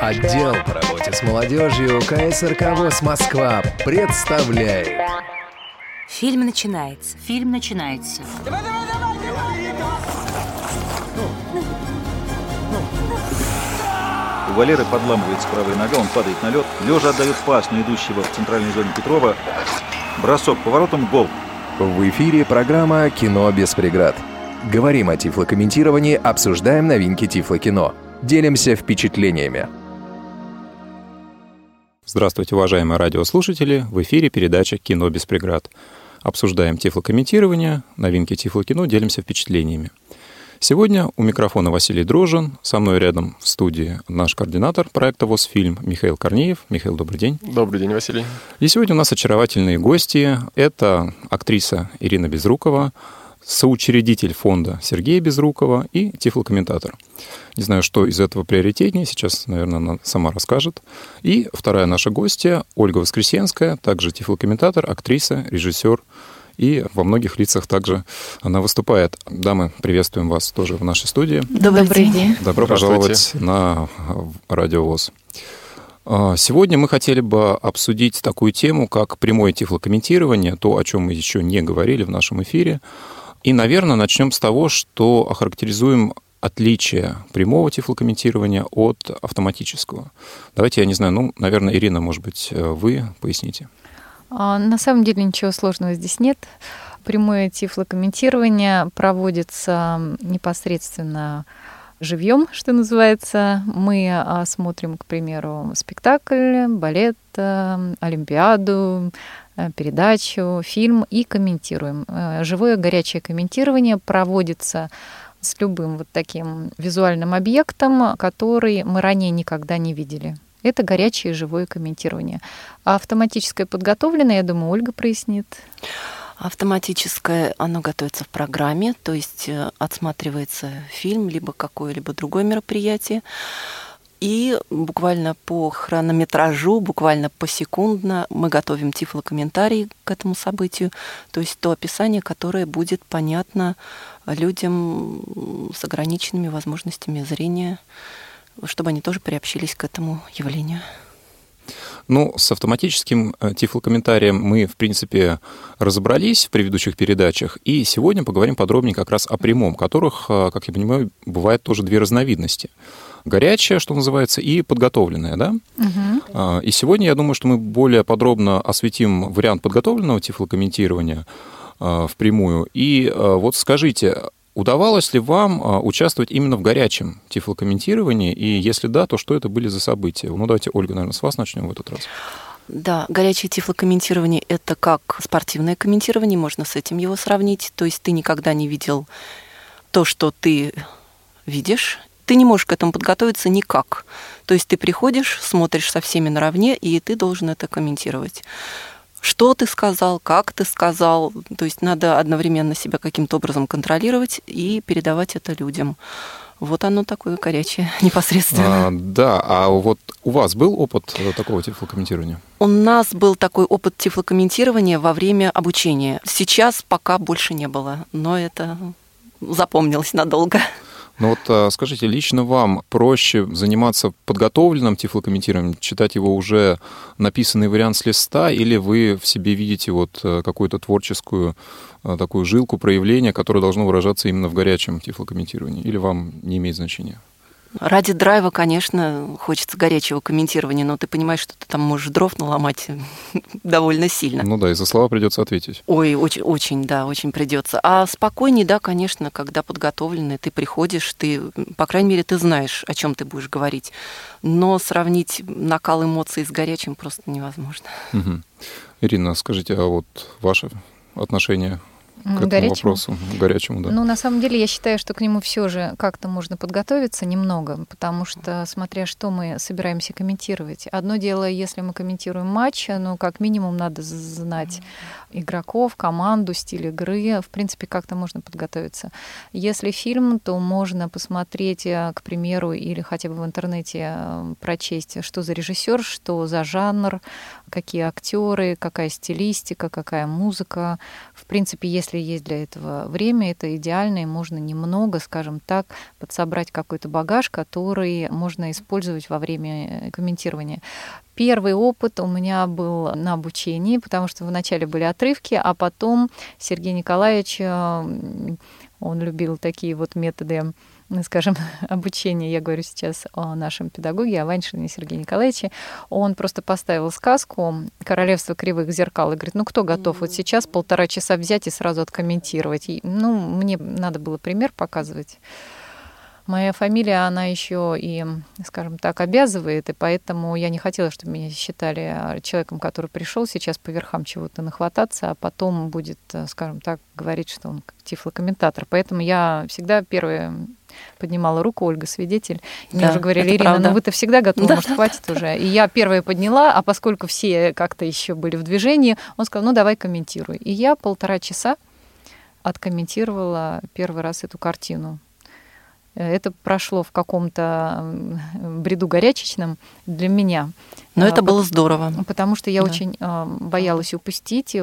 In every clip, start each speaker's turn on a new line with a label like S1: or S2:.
S1: Отдел по работе с молодежью КСРК ВОЗ Москва представляет.
S2: Фильм начинается.
S3: Фильм начинается.
S4: У Валеры подламывается правая нога, он падает на лед. Лежа отдает пас на идущего в центральной зоне Петрова. Бросок поворотом, гол.
S1: В эфире программа «Кино без преград». Говорим о тифлокомментировании, обсуждаем новинки тифлокино. Делимся впечатлениями.
S5: Здравствуйте, уважаемые радиослушатели! В эфире передача «Кино без преград». Обсуждаем тифлокомментирование, новинки тифлокино, делимся впечатлениями. Сегодня у микрофона Василий Дрожин, со мной рядом в студии наш координатор проекта ВОЗ-фильм Михаил Корнеев. Михаил, добрый день.
S6: Добрый день, Василий.
S5: И сегодня у нас очаровательные гости. Это актриса Ирина Безрукова, соучредитель фонда Сергея Безрукова и тифлокомментатор. Не знаю, что из этого приоритетнее, сейчас, наверное, она сама расскажет. И вторая наша гостья Ольга Воскресенская, также тифлокомментатор, актриса, режиссер, и во многих лицах также она выступает. Дамы, приветствуем вас тоже в нашей студии.
S2: Добрый, Добрый день.
S5: Добро пожаловать на Радио ВОЗ. А, сегодня мы хотели бы обсудить такую тему, как прямое тифлокомментирование, то, о чем мы еще не говорили в нашем эфире. И, наверное, начнем с того, что охарактеризуем отличие прямого тифлокомментирования от автоматического. Давайте, я не знаю, ну, наверное, Ирина, может быть, вы поясните.
S7: А, на самом деле ничего сложного здесь нет. Прямое тифлокомментирование проводится непосредственно живьем, что называется. Мы а, смотрим, к примеру, спектакль, балет, э, олимпиаду, э, передачу, фильм и комментируем. Э, живое горячее комментирование проводится с любым вот таким визуальным объектом, который мы ранее никогда не видели. Это горячее живое комментирование. А автоматическое подготовленное, я думаю, Ольга прояснит.
S2: Автоматическое, оно готовится в программе, то есть э, отсматривается фильм, либо какое-либо другое мероприятие. И буквально по хронометражу, буквально посекундно мы готовим тифлокомментарий к этому событию, то есть то описание, которое будет понятно людям с ограниченными возможностями зрения, чтобы они тоже приобщились к этому явлению.
S5: Ну, с автоматическим э, тифлокомментарием мы, в принципе, разобрались в предыдущих передачах, и сегодня поговорим подробнее как раз о прямом, которых, э, как я понимаю, бывает тоже две разновидности. Горячая, что называется, и подготовленная, да? Угу. И сегодня, я думаю, что мы более подробно осветим вариант подготовленного тифлокомментирования э, впрямую. И вот скажите, Удавалось ли вам а, участвовать именно в горячем тифлокомментировании? И если да, то что это были за события? Ну, давайте, Ольга, наверное, с вас начнем в этот раз.
S2: Да, горячее тифлокомментирование – это как спортивное комментирование, можно с этим его сравнить. То есть ты никогда не видел то, что ты видишь, ты не можешь к этому подготовиться никак. То есть ты приходишь, смотришь со всеми наравне, и ты должен это комментировать что ты сказал, как ты сказал. То есть надо одновременно себя каким-то образом контролировать и передавать это людям. Вот оно такое горячее, непосредственно.
S5: А, да, а вот у вас был опыт э, такого тифлокомментирования?
S2: У нас был такой опыт тифлокомментирования во время обучения. Сейчас пока больше не было, но это запомнилось надолго.
S5: Ну вот а, скажите, лично вам проще заниматься подготовленным тифлокомментированием, читать его уже написанный вариант с листа, или вы в себе видите вот э, какую-то творческую э, такую жилку проявления, которое должно выражаться именно в горячем тифлокомментировании, или вам не имеет значения?
S2: Ради драйва, конечно, хочется горячего комментирования, но ты понимаешь, что ты там можешь дров наломать довольно сильно.
S5: Ну да, и за слова придется ответить.
S2: Ой, очень, очень, да, очень придется. А спокойнее, да, конечно, когда подготовленный, ты приходишь, ты, по крайней мере, ты знаешь, о чем ты будешь говорить. Но сравнить накал эмоций с горячим просто невозможно.
S5: Угу. Ирина, скажите, а вот ваше отношение к этому
S7: горячему?
S5: вопросу, горячему, да.
S7: Ну, на самом деле, я считаю, что к нему все же как-то можно подготовиться немного, потому что, смотря что мы собираемся комментировать. Одно дело, если мы комментируем матч, ну, как минимум, надо знать игроков, команду, стиль игры. В принципе, как-то можно подготовиться. Если фильм, то можно посмотреть, э, к примеру, или хотя бы в интернете э, прочесть, что за режиссер, что за жанр, какие актеры, какая стилистика, какая музыка. В принципе, если есть для этого время, это идеально, и можно немного, скажем так, подсобрать какой-то багаж, который можно использовать во время комментирования. Первый опыт у меня был на обучении, потому что вначале были отрывки, а потом Сергей Николаевич, э, он любил такие вот методы скажем, обучения, я говорю сейчас о нашем педагоге, о Ваншине Сергее Николаевиче, он просто поставил сказку «Королевство кривых зеркал» и говорит, ну кто готов вот сейчас полтора часа взять и сразу откомментировать? И, ну, мне надо было пример показывать. Моя фамилия, она еще и, скажем так, обязывает, и поэтому я не хотела, чтобы меня считали человеком, который пришел сейчас по верхам чего-то нахвататься, а потом будет, скажем так, говорить, что он тифлокомментатор. Поэтому я всегда первая поднимала руку, Ольга свидетель. И да, мне уже говорили, Ирина, правда. ну вы-то всегда готовы, да, может, хватит да, уже. И я первая подняла, а поскольку все как-то еще были в движении, он сказал, ну давай комментируй. И я полтора часа откомментировала первый раз эту картину. Это прошло в каком-то бреду горячечном для меня.
S2: Но а, это было здорово.
S7: Потому что я да. очень а, боялась упустить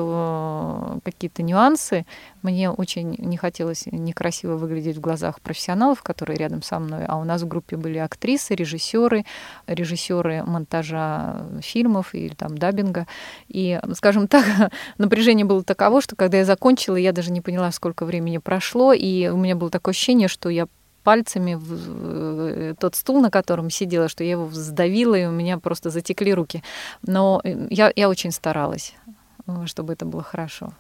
S7: какие-то нюансы. Мне очень не хотелось некрасиво выглядеть в глазах профессионалов, которые рядом со мной. А у нас в группе были актрисы, режиссеры, режиссеры монтажа фильмов или там даббинга. И, скажем так, напряжение было таково, что когда я закончила, я даже не поняла, сколько времени прошло, и у меня было такое ощущение, что я пальцами в э, тот стул, на котором сидела, что я его сдавила, и у меня просто затекли руки. Но э, я, я очень старалась, э, чтобы это было хорошо.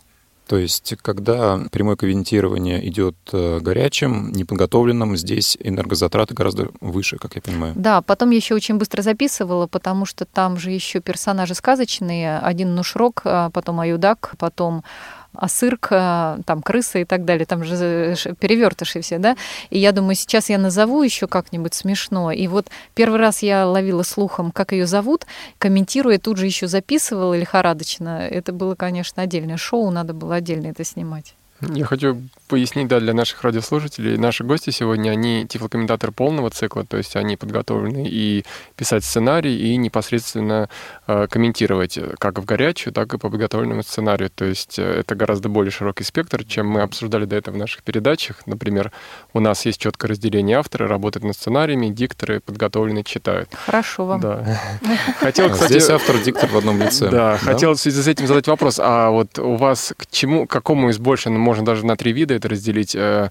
S5: То есть, когда прямое комментирование идет горячим, неподготовленным, здесь энергозатраты гораздо выше, как я понимаю.
S7: Да, потом я еще очень быстро записывала, потому что там же еще персонажи сказочные. Один Нушрок, а потом Аюдак, потом асырк, там крысы и так далее, там же перевертыши все, да. И я думаю, сейчас я назову еще как-нибудь смешно. И вот первый раз я ловила слухом, как ее зовут, комментируя, тут же еще записывала лихорадочно. Это было, конечно, отдельное шоу, надо было отдельно это снимать.
S3: Я хочу пояснить, да, для наших радиослушателей. Наши гости сегодня, они тифлокомментаторы полного цикла, то есть они подготовлены и писать сценарий, и непосредственно э, комментировать как в горячую, так и по подготовленному сценарию. То есть э, это гораздо более широкий спектр, чем мы обсуждали до этого в наших передачах. Например, у нас есть четкое разделение автора, работают над сценариями, дикторы подготовленные читают.
S7: Хорошо вам.
S5: Да. Хотел, кстати... Здесь автор, диктор в одном лице.
S3: Да, хотел в связи с этим задать вопрос. А вот у вас к чему, к какому из больше, ну, можно даже на три вида это разделить, э,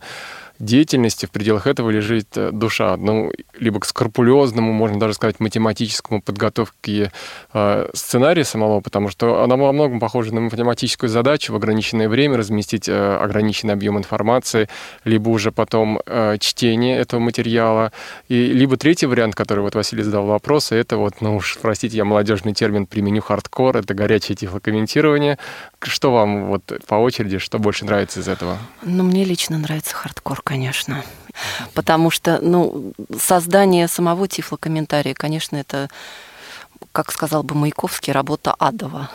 S3: деятельности в пределах этого лежит э, душа. Ну, либо к скрупулезному, можно даже сказать, математическому подготовке э, сценария самого, потому что она во многом похожа на математическую задачу в ограниченное время разместить ограниченный объем информации, либо уже потом чтение этого материала. И либо третий вариант, который вот Василий задал вопрос, это вот, ну уж, простите, я молодежный термин применю, хардкор, это горячее тифлокомментирование. Что вам вот по очереди, что больше нравится из этого?
S2: Ну, мне лично нравится хардкор, конечно. Потому что, ну, создание самого тифлокомментария, конечно, это, как сказал бы Маяковский, работа адова.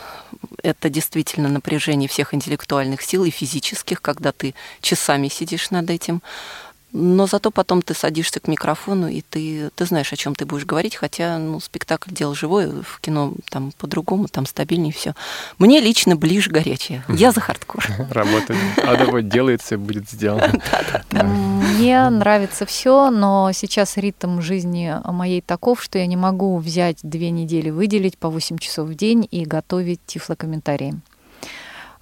S2: Это действительно напряжение всех интеллектуальных сил и физических, когда ты часами сидишь над этим. Но зато потом ты садишься к микрофону, и ты, ты знаешь, о чем ты будешь говорить, хотя ну, спектакль дело живое, в кино там по-другому, там стабильнее все. Мне лично ближе горячее. Я за хардкор.
S3: Работает. Адово делается, будет сделано.
S7: Мне нравится все, но сейчас ритм жизни моей таков, что я не могу взять две недели, выделить по 8 часов в день и готовить тифлокомментарии.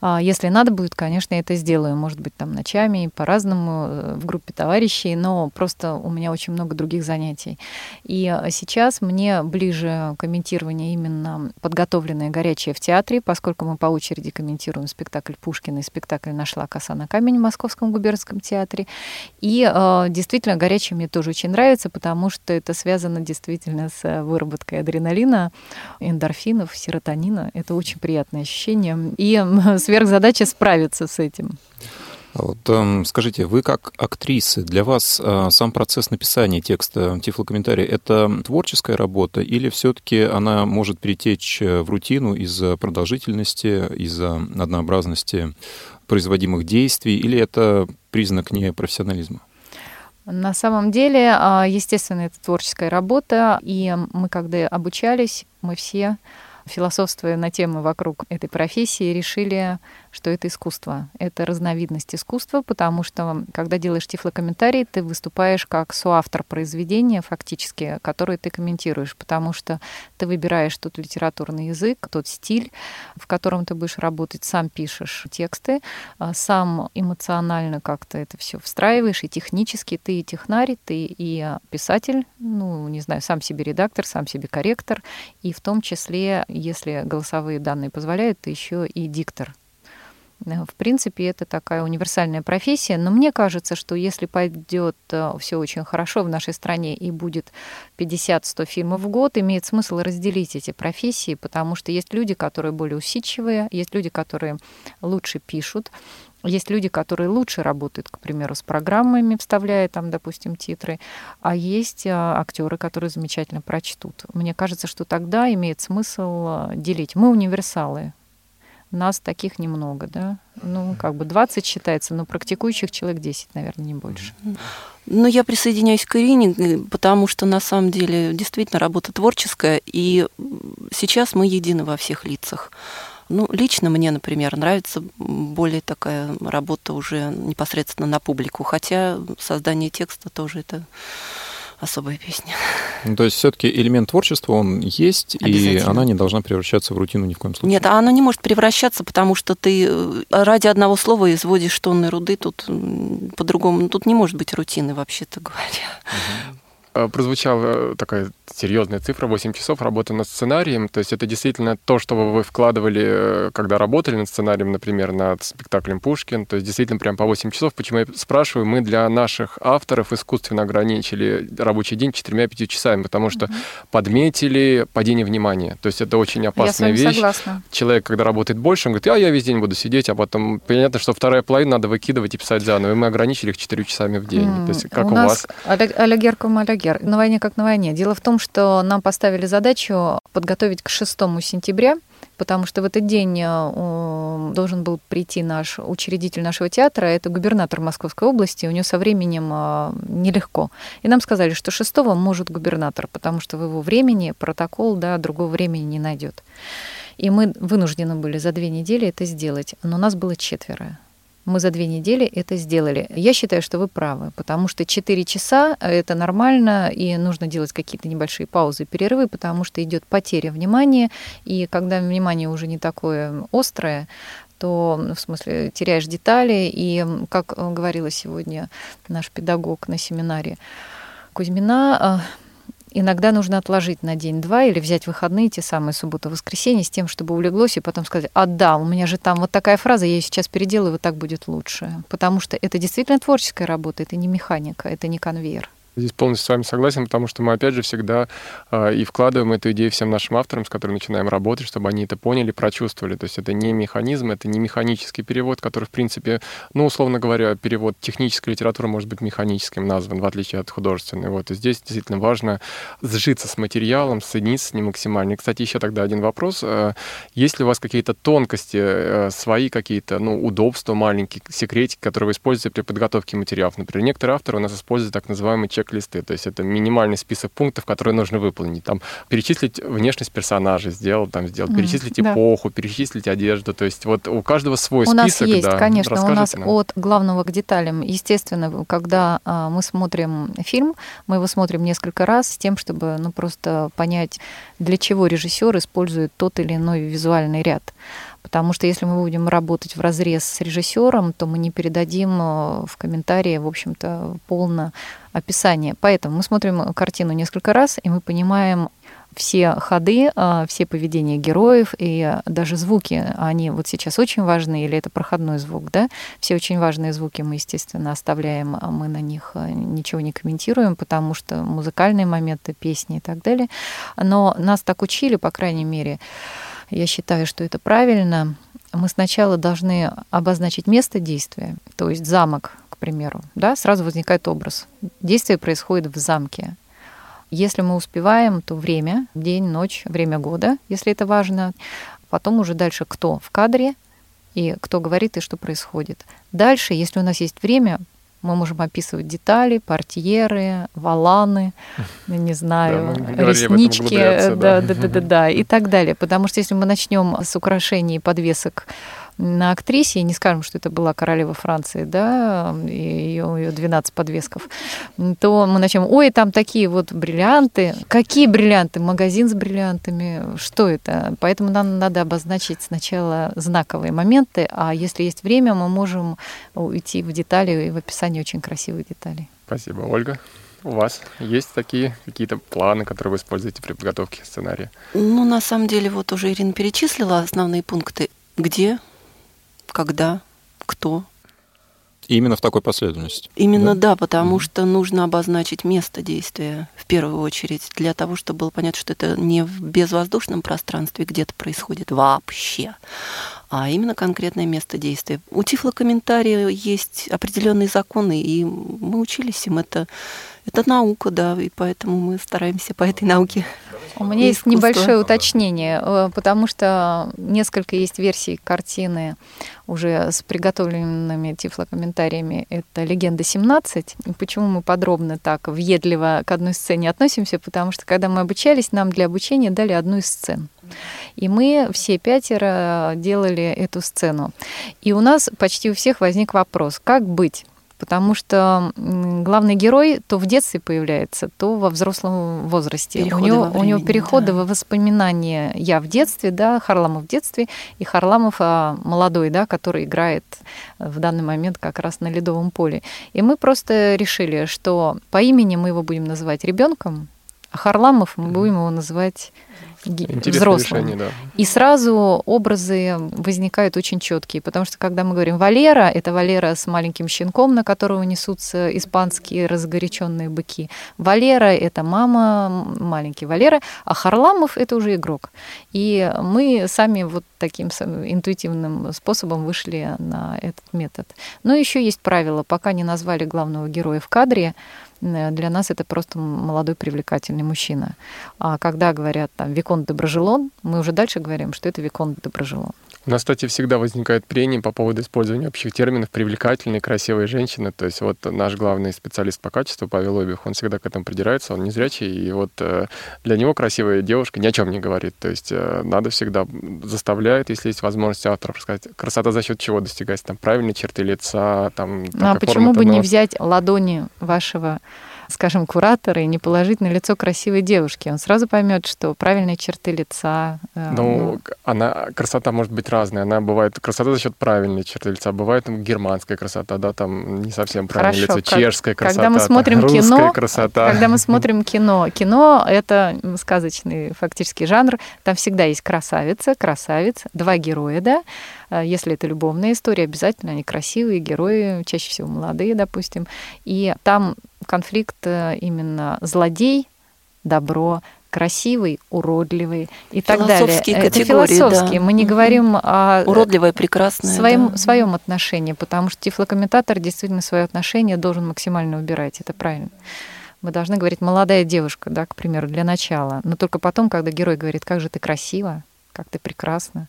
S7: А, если надо будет, конечно, я это сделаю. Может быть, там ночами, по-разному, э, в группе товарищей, но просто у меня очень много других занятий. И а, сейчас мне ближе комментирование именно подготовленное горячее в театре, поскольку мы по очереди комментируем спектакль Пушкина и спектакль «Нашла коса на камень» в Московском губернском театре. И э, действительно, горячее мне тоже очень нравится, потому что это связано действительно с выработкой адреналина, эндорфинов, серотонина. Это очень приятное ощущение. И сверхзадача справиться с этим.
S5: А вот, э, скажите, вы как актрисы, для вас э, сам процесс написания текста тифлокомментария – это творческая работа или все-таки она может перетечь э, в рутину из-за продолжительности, из-за однообразности производимых действий, или это признак непрофессионализма?
S7: На самом деле, а, естественно, это творческая работа, и мы, когда обучались, мы все философствуя на темы вокруг этой профессии, решили, что это искусство. Это разновидность искусства, потому что, когда делаешь тифлокомментарий, ты выступаешь как соавтор произведения, фактически, которое ты комментируешь, потому что ты выбираешь тот литературный язык, тот стиль, в котором ты будешь работать, сам пишешь тексты, а сам эмоционально как-то это все встраиваешь, и технически ты и технарь, ты и писатель, ну, не знаю, сам себе редактор, сам себе корректор, и в том числе, если голосовые данные позволяют, ты еще и диктор. В принципе, это такая универсальная профессия, но мне кажется, что если пойдет э, все очень хорошо в нашей стране и будет 50-100 фильмов в год, имеет смысл разделить эти профессии, потому что есть люди, которые более усидчивые, есть люди, которые лучше пишут, есть люди, которые лучше работают, к примеру, с программами, вставляя там, допустим, титры, а есть а, актеры, которые замечательно прочтут. Мне кажется, что тогда имеет смысл а, делить. Мы универсалы, нас таких немного, да. Ну, как бы 20 считается, но практикующих человек 10, наверное, не больше.
S2: Ну, я присоединяюсь к Ирине, э, потому что на самом деле действительно работа творческая, и сейчас мы едины во всех лицах. Ну, лично мне, например, нравится более такая работа уже непосредственно на публику, хотя создание текста тоже это особая песня.
S5: Ну, то есть все-таки элемент творчества, он есть, и она не должна превращаться в рутину ни в коем случае.
S2: Нет, а она не может превращаться, потому что ты э, ради одного слова изводишь тонны руды, тут по-другому, тут не может быть рутины, вообще-то говоря.
S3: Угу. Э, прозвучала такая серьезная цифра, 8 часов работы над сценарием. То есть это действительно то, что вы вкладывали, э, когда работали над сценарием, например, над спектаклем «Пушкин». То есть действительно прям по 8 часов. Почему я спрашиваю? Мы для наших авторов искусственно ограничили рабочий день 4-5 часами, потому что mm-hmm. подметили падение внимания. То есть это очень опасная
S7: я
S3: вещь.
S7: Согласна.
S3: Человек, когда работает больше, он говорит, а я весь день буду сидеть, а потом понятно, что вторая половина надо выкидывать и писать заново. И мы ограничили их 4 часами в день. Mm-hmm. То есть как у, у
S7: нас
S3: вас?
S7: Алягер Гер. На войне как на войне. Дело в том, что нам поставили задачу подготовить к 6 сентября, потому что в этот день э, должен был прийти наш учредитель нашего театра, это губернатор Московской области, у него со временем э, нелегко. И нам сказали, что 6 может губернатор, потому что в его времени протокол да, другого времени не найдет. И мы вынуждены были за две недели это сделать, но нас было четверо. Мы за две недели это сделали. Я считаю, что вы правы, потому что 4 часа — это нормально, и нужно делать какие-то небольшие паузы, перерывы, потому что идет потеря внимания, и когда внимание уже не такое острое, то, в смысле, теряешь детали. И, как говорила сегодня наш педагог на семинаре Кузьмина, иногда нужно отложить на день-два или взять выходные, те самые суббота-воскресенье, с тем, чтобы улеглось, и потом сказать, а да, у меня же там вот такая фраза, я ее сейчас переделаю, вот так будет лучше. Потому что это действительно творческая работа, это не механика, это не конвейер.
S3: Здесь полностью с вами согласен, потому что мы, опять же, всегда э, и вкладываем эту идею всем нашим авторам, с которыми начинаем работать, чтобы они это поняли, прочувствовали. То есть это не механизм, это не механический перевод, который, в принципе, ну, условно говоря, перевод технической литературы может быть механическим назван, в отличие от художественной. Вот. И здесь действительно важно сжиться с материалом, соединиться с ним максимально. И, кстати, еще тогда один вопрос. Э, есть ли у вас какие-то тонкости, э, свои какие-то, ну, удобства, маленькие секретики, которые вы используете при подготовке материалов? Например, некоторые авторы у нас используют так называемый чек чек-листы. То есть это минимальный список пунктов, которые нужно выполнить. Там перечислить внешность персонажа, сделал, там сделал, перечислить mm, эпоху, да. перечислить одежду. То есть вот у каждого свой
S7: у
S3: список.
S7: У нас есть,
S3: да,
S7: конечно, у нас нам. от главного к деталям. Естественно, когда а, мы смотрим фильм, мы его смотрим несколько раз с тем, чтобы ну, просто понять, для чего режиссер использует тот или иной визуальный ряд. Потому что если мы будем работать в разрез с режиссером, то мы не передадим э, в комментарии, в общем-то, полное описание. Поэтому мы смотрим картину несколько раз, и мы понимаем все ходы, э, все поведения героев и даже звуки, они вот сейчас очень важны, или это проходной звук, да? Все очень важные звуки мы, естественно, оставляем, а мы на них э, ничего не комментируем, потому что музыкальные моменты, песни и так далее. Но нас так учили, по крайней мере, я считаю, что это правильно. Мы сначала должны обозначить место действия, то есть замок, к примеру, да, сразу возникает образ. Действие происходит в замке. Если мы успеваем, то время, день, ночь, время года, если это важно. Потом уже дальше кто в кадре и кто говорит и что происходит. Дальше, если у нас есть время, Мы можем описывать детали, портьеры, валаны, не знаю,
S3: Да,
S7: реснички, да.
S3: да,
S7: да, да, да, и так далее. Потому что если мы начнем с украшений и подвесок на актрисе, и не скажем, что это была королева Франции, да, и ее, ее 12 подвесков, то мы начнем, ой, там такие вот бриллианты. Какие бриллианты? Магазин с бриллиантами. Что это? Поэтому нам надо обозначить сначала знаковые моменты, а если есть время, мы можем уйти в детали и в описание очень красивых деталей.
S3: Спасибо, Ольга. У вас есть такие какие-то планы, которые вы используете при подготовке сценария?
S2: Ну, на самом деле, вот уже Ирина перечислила основные пункты. Где, когда, кто.
S5: И именно в такой последовательности.
S2: Именно да, потому что нужно обозначить место действия в первую очередь, для того, чтобы было понятно, что это не в безвоздушном пространстве где-то происходит вообще, а именно конкретное место действия. У тифлокомментария есть определенные законы, и мы учились им. Это, это наука, да, и поэтому мы стараемся по этой науке.
S7: У меня есть
S2: Искусство.
S7: небольшое уточнение, э, потому что несколько есть версий картины уже с приготовленными тифлокомментариями. Это «Легенда 17». И почему мы подробно так въедливо к одной сцене относимся? Потому что, когда мы обучались, нам для обучения дали одну из сцен. И мы все пятеро делали эту сцену. И у нас почти у всех возник вопрос, как быть? Потому что главный герой то в детстве появляется, то во взрослом возрасте.
S2: Переходы
S7: у него,
S2: во
S7: у него
S2: времени,
S7: переходы
S2: да.
S7: во воспоминания я в детстве, да, Харламов в детстве, и Харламов а, молодой, да, который играет в данный момент как раз на ледовом поле. И мы просто решили, что по имени мы его будем называть ребенком, а Харламов мы будем его называть
S3: Интересное
S7: взрослым.
S3: решение, да.
S7: И сразу образы возникают очень четкие, потому что когда мы говорим Валера, это Валера с маленьким щенком, на которого несутся испанские разгоряченные быки. Валера это мама, маленький Валера, а Харламов это уже игрок. И мы сами вот таким интуитивным способом вышли на этот метод. Но еще есть правило, пока не назвали главного героя в кадре, для нас это просто молодой привлекательный мужчина. А когда говорят там Виконт Доброжелон, мы уже дальше говорим, что это Виконт Доброжелон.
S3: У нас, кстати, всегда возникает прения по поводу использования общих терминов «привлекательные», «красивые женщины». То есть вот наш главный специалист по качеству, Павел Обих, он всегда к этому придирается, он незрячий, и вот э, для него красивая девушка ни о чем не говорит. То есть э, надо всегда заставляет, если есть возможность авторов сказать, красота за счет чего достигается, там правильные черты лица, там
S7: Ну, а почему бы
S3: оформлен
S7: не
S3: нос.
S7: взять ладони вашего скажем, куратора и не положить на лицо красивой девушки. Он сразу поймет, что правильные черты лица. э,
S3: Ну, она, красота может быть разная. Она бывает, красота за счет правильной черты лица. Бывает там, германская красота, да, там не совсем правильное
S7: Хорошо,
S3: лицо.
S7: как-
S3: Чешская красота,
S7: когда мы
S3: там,
S7: смотрим
S3: русская
S7: кино,
S3: красота.
S7: Когда мы смотрим кино, кино — это сказочный фактически жанр. Там всегда есть красавица, красавец, два героя, да. А Если это любовная история, обязательно они красивые герои, чаще всего молодые, допустим. И там конфликт э, именно злодей, добро, красивый, уродливый и так далее.
S2: Философские
S7: Это философские.
S2: да.
S7: Мы не говорим о
S2: Уродливая, прекрасная.
S7: своем,
S2: да.
S7: своем отношении, потому что тифлокомментатор действительно свое отношение должен максимально убирать. Это правильно. Мы должны говорить молодая девушка, да, к примеру, для начала. Но только потом, когда герой говорит, как же ты красива, как ты прекрасна,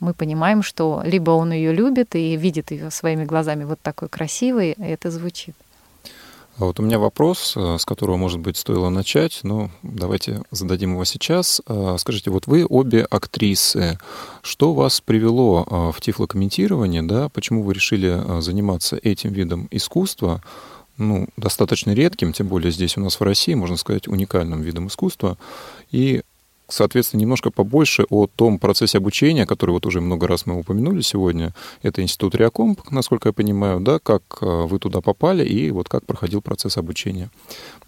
S7: мы понимаем, что либо он ее любит и видит ее своими глазами вот такой красивой, и это звучит.
S5: А вот у меня вопрос, э, с которого, может быть, стоило начать, но давайте зададим его сейчас. Э, Скажите, вот вы обе актрисы. Что вас привело э, в тифлокомментирование, да? Почему вы решили э, заниматься этим видом искусства? Ну, достаточно редким, тем более здесь у нас в России, можно сказать, уникальным видом искусства. И соответственно, немножко побольше о том процессе обучения, который вот уже много раз мы упомянули сегодня. Это институт Реакомп, насколько я понимаю, да, как э, вы туда попали и вот как проходил процесс обучения.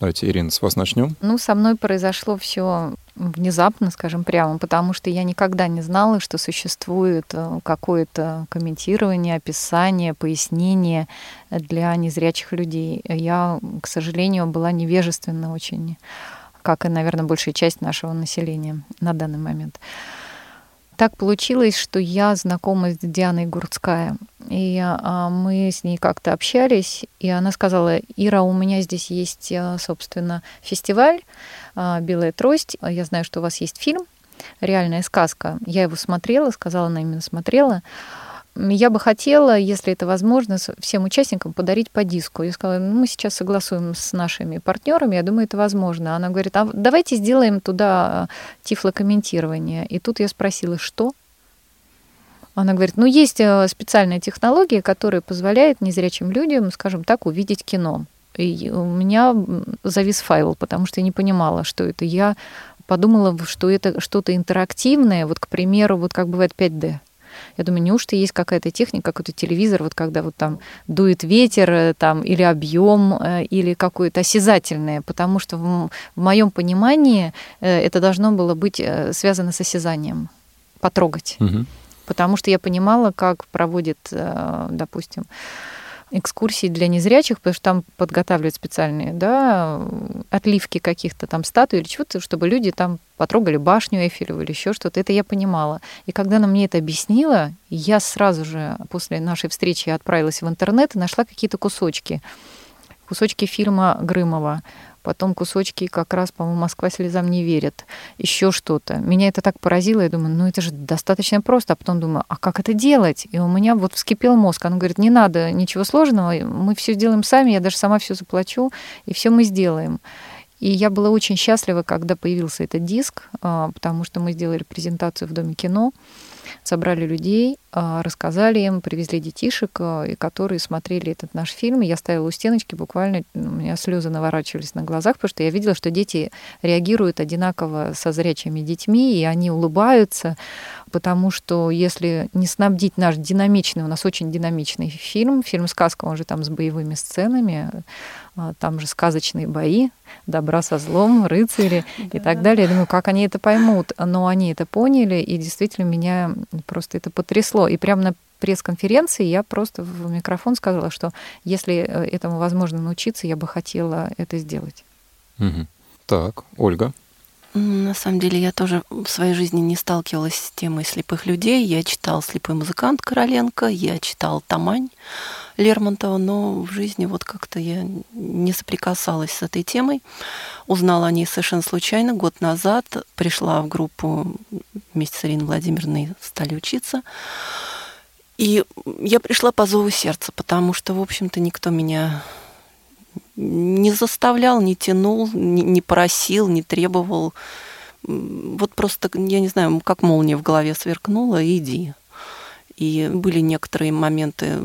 S5: Давайте, Ирина, с вас начнем.
S7: Ну, со мной произошло все внезапно, скажем прямо, потому что я никогда не знала, что существует э, какое-то комментирование, описание, пояснение для незрячих людей. Я, к сожалению, была невежественна очень, как и, наверное, большая часть нашего населения на данный момент. Так получилось, что я знакома с Дианой Гурцкая, и а, мы с ней как-то общались, и она сказала, Ира, у меня здесь есть, а, собственно, фестиваль а, «Белая трость», я знаю, что у вас есть фильм «Реальная сказка». Я его смотрела, сказала, она именно смотрела. Я бы хотела, если это возможно, всем участникам подарить по диску. Я сказала, ну, мы сейчас согласуем с нашими партнерами, я думаю, это возможно. Она говорит, а давайте сделаем туда тифлокомментирование. И тут я спросила, что? Она говорит, ну, есть э, специальная технология, которая позволяет незрячим людям, скажем так, увидеть кино. И у меня завис файл, потому что я не понимала, что это. Я подумала, что это что-то интерактивное, вот, к примеру, вот как бывает 5D. Я думаю, неужто есть какая-то техника, какой-то телевизор, вот когда вот там дует ветер, э, там, или объем, э, или какое-то осязательное, потому что в, в моем понимании это должно было быть связано с осязанием, потрогать. Угу потому что я понимала, как проводит, э, допустим, экскурсии для незрячих, потому что там подготавливают специальные да, отливки каких-то там статуй или чего-то, чтобы люди там потрогали башню Эйфелеву или еще что-то. Это я понимала. И когда она мне это объяснила, я сразу же после нашей встречи отправилась в интернет и нашла какие-то кусочки. Кусочки фильма Грымова потом кусочки как раз, по-моему, «Москва слезам не верит», еще что-то. Меня это так поразило, я думаю, ну это же достаточно просто, а потом думаю, а как это делать? И у меня вот вскипел мозг. Она говорит, не надо ничего сложного, мы все сделаем сами, я даже сама все заплачу, и все мы сделаем. И я была очень счастлива, когда появился этот диск, а, потому что мы сделали презентацию в Доме кино собрали людей, а, рассказали им, привезли детишек, а, и которые смотрели этот наш фильм. Я стояла у стеночки, буквально у меня слезы наворачивались на глазах, потому что я видела, что дети реагируют одинаково со зрячими детьми, и они улыбаются, потому что если не снабдить наш динамичный, у нас очень динамичный фильм, фильм «Сказка», он же там с боевыми сценами, там же сказочные бои, добра со злом, рыцари да. и так далее. Я думаю, как они это поймут. Но они это поняли, и действительно меня просто это потрясло. И прямо на пресс-конференции я просто в микрофон сказала, что если э, этому возможно научиться, я бы хотела это сделать.
S5: Угу. Так, Ольга.
S2: На самом деле я тоже в своей жизни не сталкивалась с темой слепых людей. Я читал «Слепой музыкант» Короленко, я читал «Тамань» Лермонтова, но в жизни вот как-то я не соприкасалась с этой темой. Узнала о ней совершенно случайно. Год назад пришла в группу вместе с Ириной Владимировной, стали учиться. И я пришла по зову сердца, потому что, в общем-то, никто меня не заставлял, не тянул, не, просил, не требовал. Вот просто, я не знаю, как молния в голове сверкнула, иди и были некоторые моменты.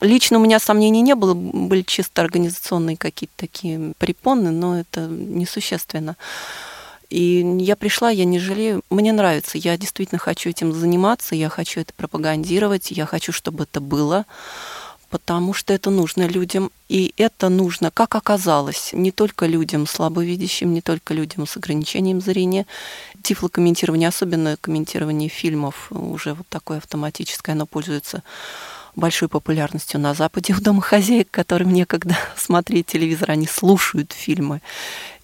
S2: Лично у меня сомнений не было, были чисто организационные какие-то такие препоны, но это несущественно. И я пришла, я не жалею. Мне нравится, я действительно хочу этим заниматься, я хочу это пропагандировать, я хочу, чтобы это было потому что это нужно людям, и это нужно, как оказалось, не только людям слабовидящим, не только людям с ограничением зрения. Тифлокомментирование, особенно комментирование фильмов, уже вот такое автоматическое, оно пользуется большой популярностью на Западе у домохозяек, которым некогда смотреть телевизор, они слушают фильмы.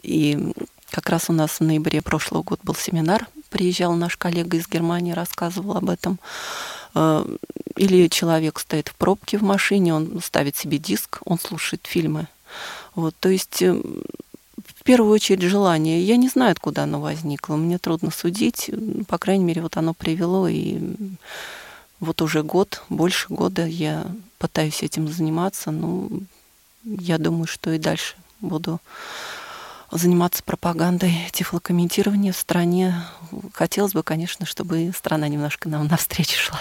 S2: И как раз у нас в ноябре прошлого года был семинар, приезжал наш коллега из Германии, рассказывал об этом. Э, или человек стоит в пробке в машине, он ставит себе диск, он слушает фильмы. Вот, то есть э, в первую очередь желание. Я не знаю, откуда оно возникло. Мне трудно судить. По крайней мере, вот оно привело. И вот уже год, больше года я пытаюсь этим заниматься. Ну, я думаю, что и дальше буду заниматься пропагандой тифлокомментирования в стране. Хотелось бы, конечно, чтобы страна немножко нам навстречу шла.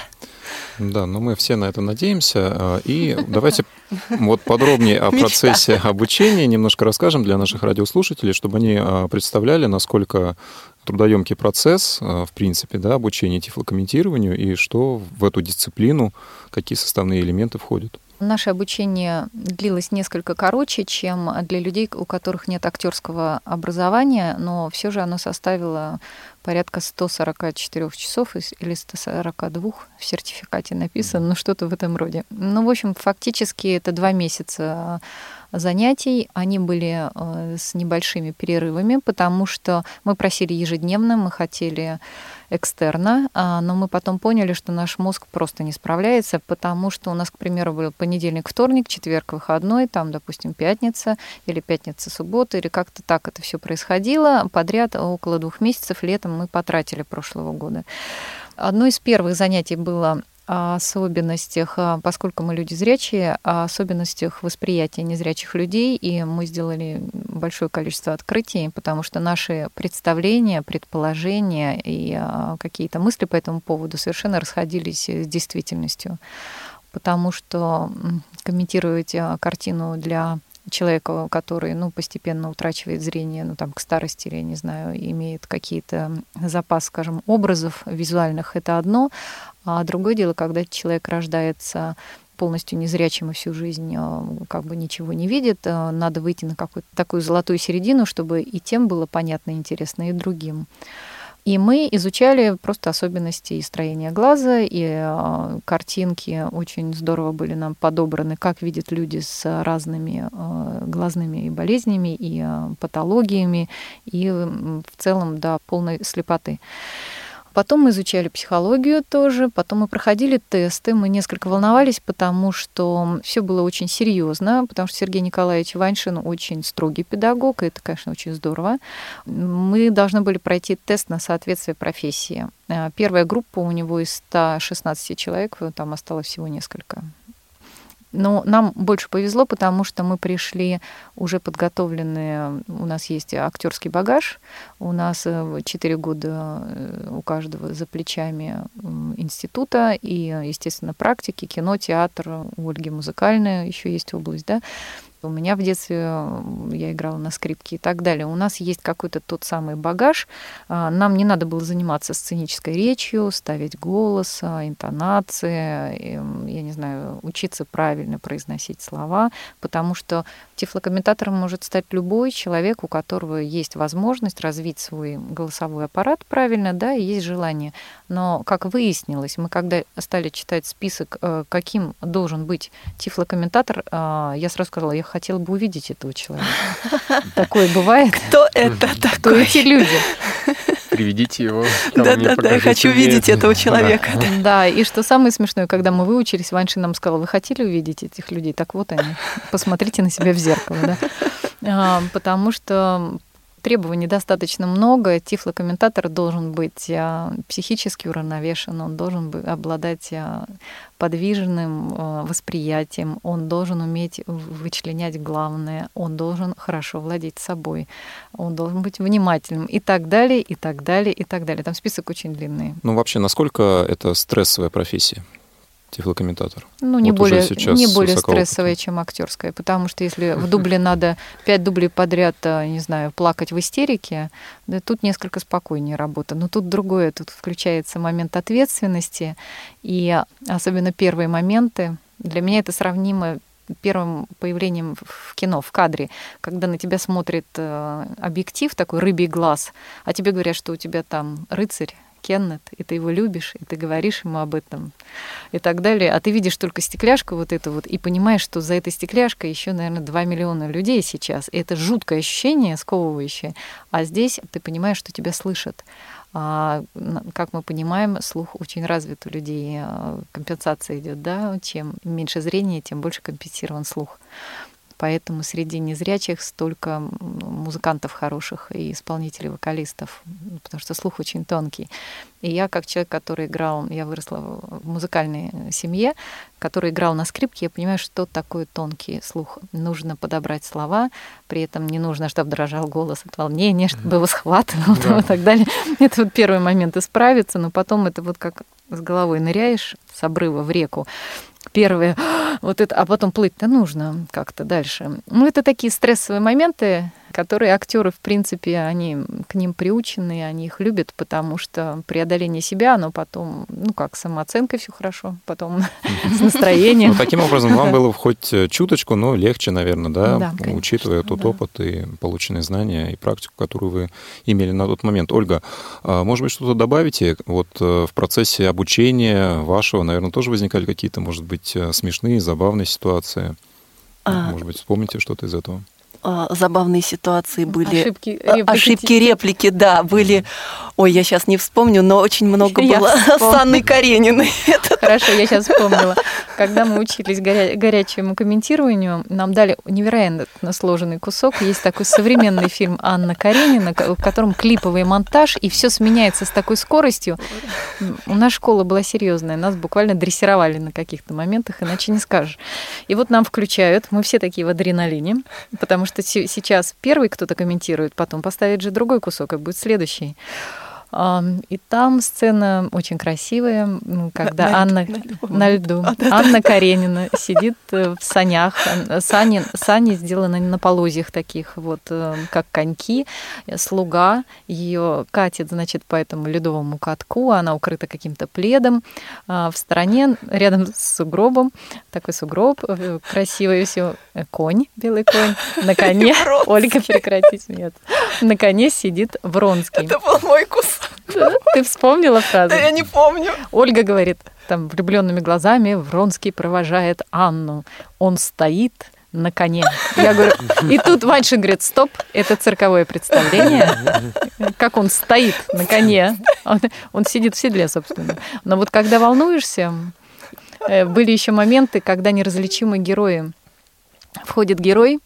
S5: Да, но мы все на это надеемся. А, и давайте вот подробнее о процессе обучения немножко расскажем для наших радиослушателей, чтобы они а, представляли, насколько трудоемкий процесс, а, в принципе, да, обучения тифлокомментированию и что в эту дисциплину, какие составные элементы входят.
S7: Наше обучение длилось несколько короче, чем для людей, у которых нет актерского образования, но все же оно составило порядка 144 часов или 142 в сертификате написано, ну что-то в этом роде. Ну, в общем, фактически это два месяца занятий. Они были э, с небольшими перерывами, потому что мы просили ежедневно, мы хотели экстерна, а, но мы потом поняли, что наш мозг просто не справляется, потому что у нас, к примеру, был понедельник, вторник, четверг, выходной, там, допустим, пятница или пятница, суббота, или как-то так это все происходило. Подряд около двух месяцев летом мы потратили прошлого года. Одно из первых занятий было особенностях, а, поскольку мы люди зрячие, о особенностях восприятия незрячих людей, и мы сделали большое количество открытий, потому что наши представления, предположения и а, какие-то мысли по этому поводу совершенно расходились с действительностью. Потому что комментировать картину для человека, который, ну, постепенно утрачивает зрение, ну, там, к старости или, я не знаю, имеет какие-то запас, скажем, образов визуальных, это одно. А другое дело, когда человек рождается полностью незрячим и всю жизнь э, как бы ничего не видит, э, надо выйти на какую-то такую золотую середину, чтобы и тем было понятно и интересно, и другим. И мы изучали просто особенности строения глаза, и э, картинки очень здорово были нам подобраны, как видят люди с разными глазными болезнями и патологиями, и в целом до полной слепоты. Потом мы изучали психологию тоже, потом мы проходили тесты, мы несколько волновались, потому что все было очень серьезно, потому что Сергей Николаевич Ваншин очень строгий педагог, и это, конечно, очень здорово. Мы должны были пройти тест на соответствие профессии. Э, первая группа у него из 116 человек, там осталось всего несколько но нам больше повезло, потому что мы пришли уже подготовленные. У нас есть актерский багаж. У нас 4 э, года э, у каждого за плечами института и, естественно, практики, кино, театр, у Ольги музыкальная еще есть область, да. У меня в детстве я играла на скрипке и так далее. У нас есть какой-то тот самый багаж. А, нам не надо было заниматься сценической речью, ставить голос, а, интонации, эм, я не знаю, учиться правильно произносить слова, потому что тифлокомментатором может стать любой человек, у которого есть возможность развить свой голосовой аппарат правильно, да, и есть желание. Но, как выяснилось, мы когда стали читать список, э, каким должен быть тифлокомментатор, а, я сразу сказала, я хотела бы увидеть этого человека. Такое бывает.
S2: Кто это такой?
S7: Кто эти люди?
S3: Приведите его.
S2: Да-да-да, я хочу видеть этого человека.
S7: Да, и что самое смешное, когда мы выучились, Ваншин нам сказал, вы хотели увидеть этих людей? Так вот они, посмотрите на себя в зеркало. Да? А, потому что требований достаточно много. Тифлокомментатор должен быть а, психически уравновешен, он должен обладать а, подвижным а, восприятием, он должен уметь вычленять главное, он должен хорошо владеть собой, он должен быть внимательным и так далее, и так далее, и так далее. Там список очень длинный.
S5: Ну, вообще, насколько это стрессовая профессия? Тифлокомментатор?
S7: Ну, не вот более, не более стрессовая, чем актерская, потому что если в дубле надо пять дублей подряд, э, не знаю, плакать в истерике, да, тут несколько спокойнее работа. Но тут другое, тут включается момент ответственности, и особенно первые моменты. Для меня это сравнимо первым появлением в кино, в кадре, когда на тебя смотрит э, объектив, такой рыбий глаз, а тебе говорят, что у тебя там рыцарь, Кеннет, и ты его любишь, и ты говоришь ему об этом, и так далее. А ты видишь только стекляшку вот эту вот, и понимаешь, что за этой стекляшкой еще, наверное, 2 миллиона людей сейчас. И это жуткое ощущение, сковывающее. А здесь ты понимаешь, что тебя слышат. А, как мы понимаем, слух очень развит у людей, а, компенсация идет, да, чем меньше зрения, тем больше компенсирован слух поэтому среди незрячих столько музыкантов хороших и исполнителей, вокалистов, потому что слух очень тонкий. И я, как человек, который играл, я выросла в музыкальной семье, который играл на скрипке, я понимаю, что такое тонкий слух. Нужно подобрать слова, при этом не нужно, чтобы дрожал голос от волнения, чтобы его схватывал да. и так далее. Это вот первый момент исправиться, но потом это вот как с головой ныряешь с обрыва в реку, первые, вот это, а потом плыть-то нужно как-то дальше. Ну, это такие стрессовые моменты, которые актеры, в принципе, они к ним приучены, они их любят, потому что преодоление себя, оно потом, ну как, самооценкой все хорошо, потом с настроением. Ну,
S5: таким образом, вам было хоть э, чуточку, но легче, наверное, да, учитывая тот опыт и полученные знания и практику, которую вы имели на тот момент. Ольга, а, может быть, что-то добавите? Вот э, в процессе обучения вашего, наверное, тоже возникали какие-то, может быть, э, смешные, забавные ситуации? А... Может быть, вспомните что-то из этого?
S2: А, забавные ситуации были.
S7: Ошибки, реплики.
S2: Ошибки, реплики, да, были Ой, я сейчас не вспомню, но очень много
S7: Я
S2: было с
S7: вспомню.
S2: Анной Карениной.
S7: Хорошо, я сейчас вспомнила. Когда мы учились горя- горячему комментированию, нам дали невероятно сложенный кусок. Есть такой современный фильм Анна Каренина, в котором клиповый монтаж, и все сменяется с такой скоростью. У нас школа была серьезная, нас буквально дрессировали на каких-то моментах, иначе не скажешь. И вот нам включают, мы все такие в адреналине, потому что се- сейчас первый кто-то комментирует, потом поставит же другой кусок, и будет следующий. И там сцена очень красивая, когда
S2: На-
S7: Анна
S2: на льду.
S7: на льду. Анна Каренина сидит э, в санях. Ан- Сани, сани сделаны на полозьях таких, вот э, как коньки. Слуга ее катит, значит, по этому ледовому катку. Она укрыта каким-то пледом. А В стороне, рядом с сугробом, такой сугроб, э, красивый все, конь, белый конь, на коне. Ольга, прекрати смеяться. На коне сидит Вронский.
S2: это был мой кусок.
S7: Ты вспомнила фразу?
S2: Да я не помню.
S7: Ольга говорит, там влюбленными глазами Вронский провожает Анну. Он стоит на коне. Я говорю, и тут Ваншин говорит, стоп, это цирковое представление. Как он стоит на коне. Он, он сидит в седле, собственно. Но вот когда волнуешься, э, были еще моменты, когда неразличимые герои. Входит герой,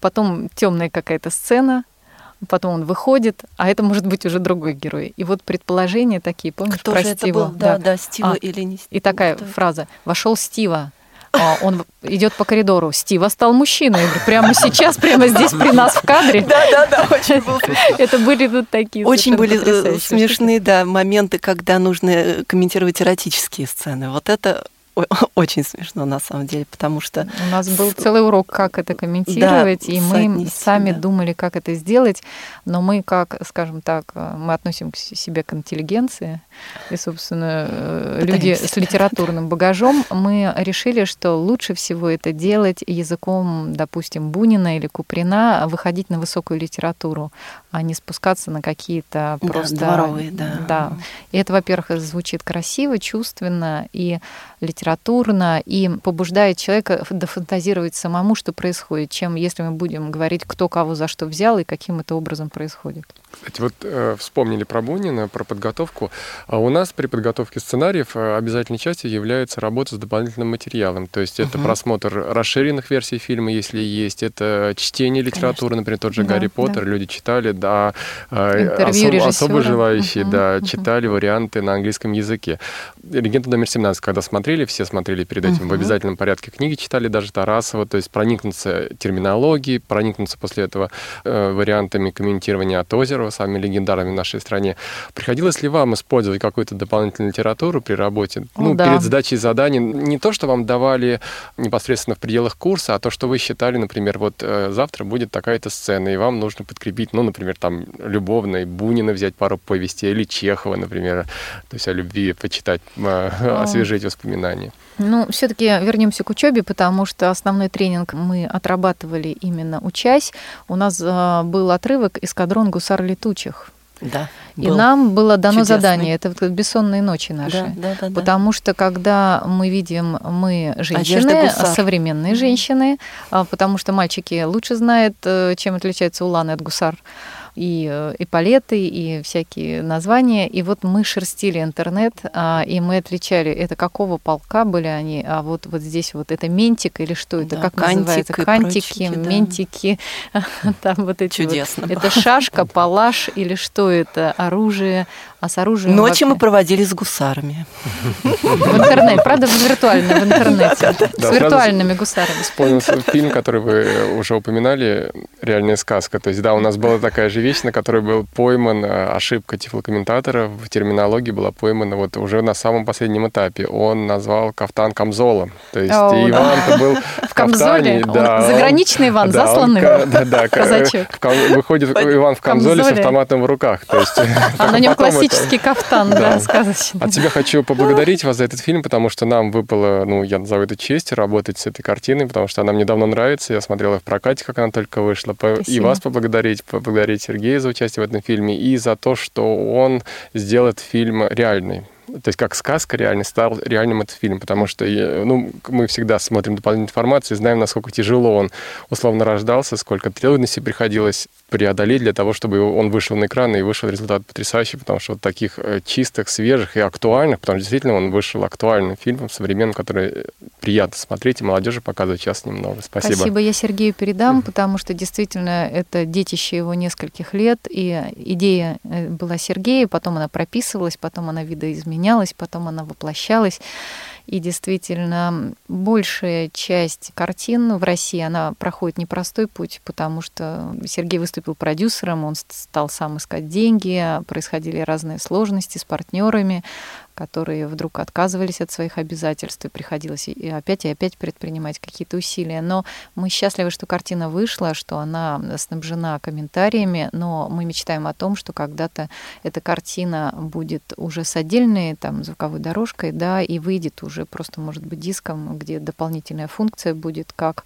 S7: потом темная какая-то сцена, потом он выходит, а это может быть уже другой герой. И вот предположения такие, помнишь,
S2: Кто
S7: про
S2: же это
S7: Стива?
S2: был? Да, да, Стива
S7: А,
S2: или не Стива.
S7: И такая
S2: Кто?
S7: фраза: вошел Стива. А, Он идет по коридору. Стива стал мужчиной. Прямо сейчас, прямо здесь при нас в кадре.
S2: Да, да, да, очень был
S7: Это были вот такие
S2: Очень были э, смешные, да, моменты, когда нужно э, комментировать эротические сцены. Вот это очень смешно на самом деле, потому что
S7: У нас был целый урок, как это комментировать, и мы сами
S2: да.
S7: думали, как это сделать, но мы, как, скажем так, э, мы относим к себе к интеллигенции, и, собственно, э, люди
S2: Пытаемся,
S7: с литературным багажом, мы решили, что лучше всего это делать языком, допустим, Бунина или Куприна, выходить на высокую литературу, а не спускаться на какие-то
S2: Да,
S7: просто...
S2: дворовые, да.
S7: Да. И это, во-первых, звучит красиво, чувственно и литературно, и побуждает человека дофантазировать самому, что происходит, чем если мы будем говорить, кто кого за что взял и каким это образом происходит.
S3: Кстати, вот э, вспомнили про Бунина, про подготовку. А у нас при подготовке сценариев э, обязательной частью является работа с дополнительным материалом. То есть это
S2: Мгм.
S3: просмотр расширенных версий фильма, если есть, это чтение литературы, например, тот же
S7: Да,
S3: Гарри Поттер, люди читали, да, э,
S7: Интервью
S3: осо- особо желающие,
S7: Мгм,
S3: да,
S7: мгм.
S3: читали варианты на английском языке. «Легенда номер 17», когда смотрели, все смотрели перед этим в
S2: Мгм.
S3: обязательном порядке книги, читали даже Тарасова, то есть проникнуться терминологией, проникнуться после этого э, вариантами комментирования от Озерова, самыми легендарными в нашей стране. Приходилось ли вам использовать какую-то дополнительную литературу при работе?
S7: О,
S3: ну,
S7: да.
S3: перед сдачей заданий. Не то, что вам давали непосредственно в пределах курса, а то, что вы считали, например, вот э, завтра будет такая-то сцена, и вам нужно подкрепить, ну, например, там, любовно, и Бунина взять пару повестей, или Чехова, например, то есть о любви почитать, э, освежить воспоминания.
S7: Ну, все-таки вернемся к учебе, потому что основной тренинг мы отрабатывали именно учась. У нас э, был отрывок «Эскадрон гусар летучих».
S2: да,
S7: И
S2: был.
S7: нам было дано
S2: чудесный.
S7: задание, это вот бессонные ночи наши.
S2: Да, да, да, да.
S7: Потому что когда мы видим, мы
S2: Одежда
S7: женщины, современные женщины, а, потому что мальчики лучше знают, э, чем отличаются уланы от гусар, и эполеты, и всякие названия. И вот мы шерстили интернет, а, и мы отличали, это какого полка были они, а вот, вот здесь вот это ментик или что это,
S2: Да,
S7: как
S2: кантик
S7: называется? Кантики,
S2: прочие, да.
S7: ментики, там вот эти вот.
S2: Чудесно.
S7: Это шашка, палаш или что это? Оружие. А с оружием
S2: Ночи мы проводили с гусарами.
S7: в интернете, правда, в виртуально, в интернете. С виртуальными гусарами.
S3: Вспомнился фильм, который вы уже упоминали, «Реальная сказка». То есть, да, у нас была такая же вещь, на которой был пойман э, ошибка тифлокомментатора. В терминологии была поймана вот уже на самом последнем этапе. Он назвал кафтан камзолом. То есть,
S7: О,
S3: и
S7: да.
S3: Иван-то был в
S7: камзоле? заграничный Иван, засланный
S3: Да, да,
S7: казачок.
S3: Выходит Иван в камзоле с автоматом в руках.
S7: А на нем
S3: потом
S7: классический кафтан, да, сказочный.
S3: от себя хочу поблагодарить вас за этот фильм, потому что нам выпало, ну, я назову это честью, работать с этой картиной, потому что она мне давно нравится. Я смотрел ее в прокате, как она только вышла. И вас поблагодарить, поблагодарить Сергея за участие в этом фильме и за то, что он сделает фильм реальный. То есть как сказка реально стал реальным этот фильм, потому что ну, мы всегда смотрим дополнительную информацию, знаем, насколько тяжело он условно рождался, сколько трудностей приходилось преодолеть для того, чтобы он вышел на экран и вышел результат потрясающий, потому что вот таких э, чистых, свежих и актуальных, потому что действительно он вышел актуальным фильмом, современным, который приятно смотреть, и молодежи показывать сейчас немного. Спасибо.
S7: Спасибо, я Сергею передам, потому что действительно это детище его нескольких лет, и идея э, была Сергея, потом она прописывалась, потом она видоизменялась, потом она воплощалась. И действительно, большая часть картин в России, она проходит непростой путь, потому что Сергей выступил продюсером, он стал сам искать деньги, происходили разные сложности с партнерами, которые вдруг отказывались от своих обязательств, и приходилось и опять и опять предпринимать какие-то усилия. Но мы счастливы, что картина вышла, что она снабжена комментариями, но мы мечтаем о том, что когда-то эта картина будет уже с отдельной там, звуковой дорожкой, да, и выйдет уже просто, может быть, диском, где дополнительная функция будет как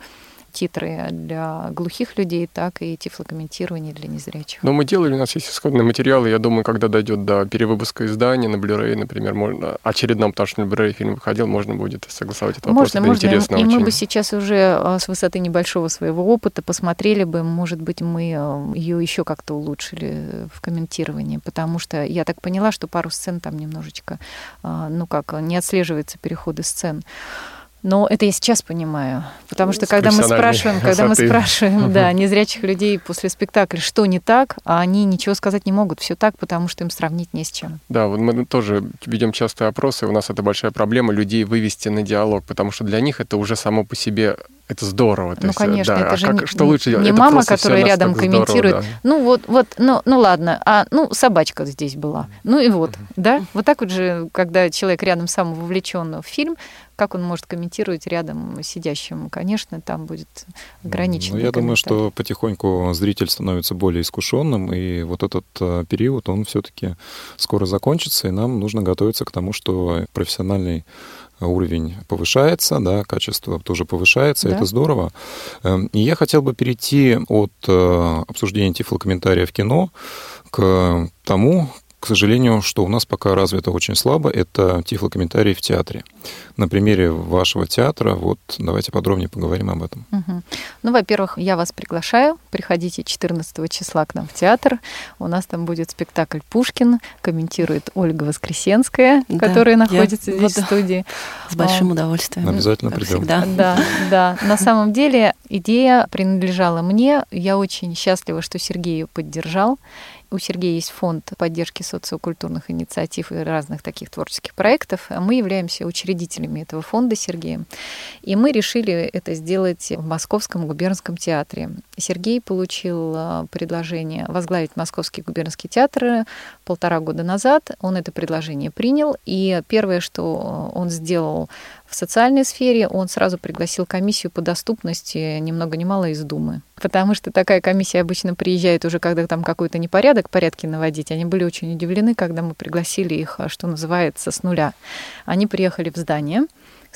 S7: титры для глухих людей, так и тифлокомментирование для незрячих.
S3: Но мы делали, у нас есть исходные материалы, я думаю, когда дойдет до перевыпуска издания на Blu-ray, например, можно, очередном, потому что на Blu-ray фильм выходил, можно будет согласовать этот
S7: можно,
S3: вопрос.
S7: Можно,
S3: интересно
S7: и
S3: очень.
S7: мы бы сейчас уже а, с высоты небольшого своего опыта посмотрели бы, может быть, мы а, ее еще как-то улучшили в комментировании, потому что я так поняла, что пару сцен там немножечко, а, ну как, не отслеживается переходы сцен. Но это я сейчас понимаю. Потому что когда мы спрашиваем, когда мы спрашиваем, да, незрячих людей после спектакля, что не так, а они ничего сказать не могут. Все так, потому что им сравнить не с чем.
S3: Да, вот мы тоже ведем частые опросы, у нас это большая проблема людей вывести на диалог, потому что для них это уже само по себе это здорово.
S7: Ну, есть, конечно, да, это
S3: а
S7: же
S3: как,
S7: не,
S3: что лучше
S7: не
S3: это
S7: мама, которая рядом комментирует.
S3: Здорово, да.
S7: Ну вот, вот, ну, ну ладно, а ну собачка здесь была. Ну и вот, да. Вот так вот же, когда человек рядом сам вовлечен в фильм, как он может комментировать рядом сидящему? Конечно, там будет ограничено.
S5: Ну, я думаю, что потихоньку зритель становится более искушенным, и вот этот э, период, он все-таки скоро закончится, и нам нужно готовиться к тому, что профессиональный уровень повышается, да, качество тоже повышается, да. это здорово. Эм, и я хотел бы перейти от э, обсуждения тифлокомментария в кино к тому, к сожалению, что у нас пока развито очень слабо, это тифлокомментарий в театре. На примере вашего театра, вот давайте подробнее поговорим об этом.
S7: Угу. Ну, во-первых, я вас приглашаю, приходите 14 числа к нам в театр. У нас там будет спектакль «Пушкин», комментирует Ольга Воскресенская, да, которая находится здесь в студии.
S2: С большим удовольствием.
S5: Обязательно придем. Всегда.
S7: Да, да. На самом деле идея принадлежала мне. Я очень счастлива, что Сергей ее поддержал. У Сергея есть фонд поддержки социокультурных инициатив и разных таких творческих проектов. Мы являемся учредителями этого фонда Сергеем. И мы решили это сделать в Московском губернском театре. Сергей получил а, предложение возглавить Московский губернский театр полтора года назад. Он это предложение принял. И первое, что он сделал в социальной сфере, он сразу пригласил комиссию по доступности ни много ни мало из Думы. Потому что такая комиссия обычно приезжает уже, когда там какой-то непорядок, порядки наводить. Они были очень удивлены, когда мы пригласили их, а, что называется, с нуля. Они приехали в здание,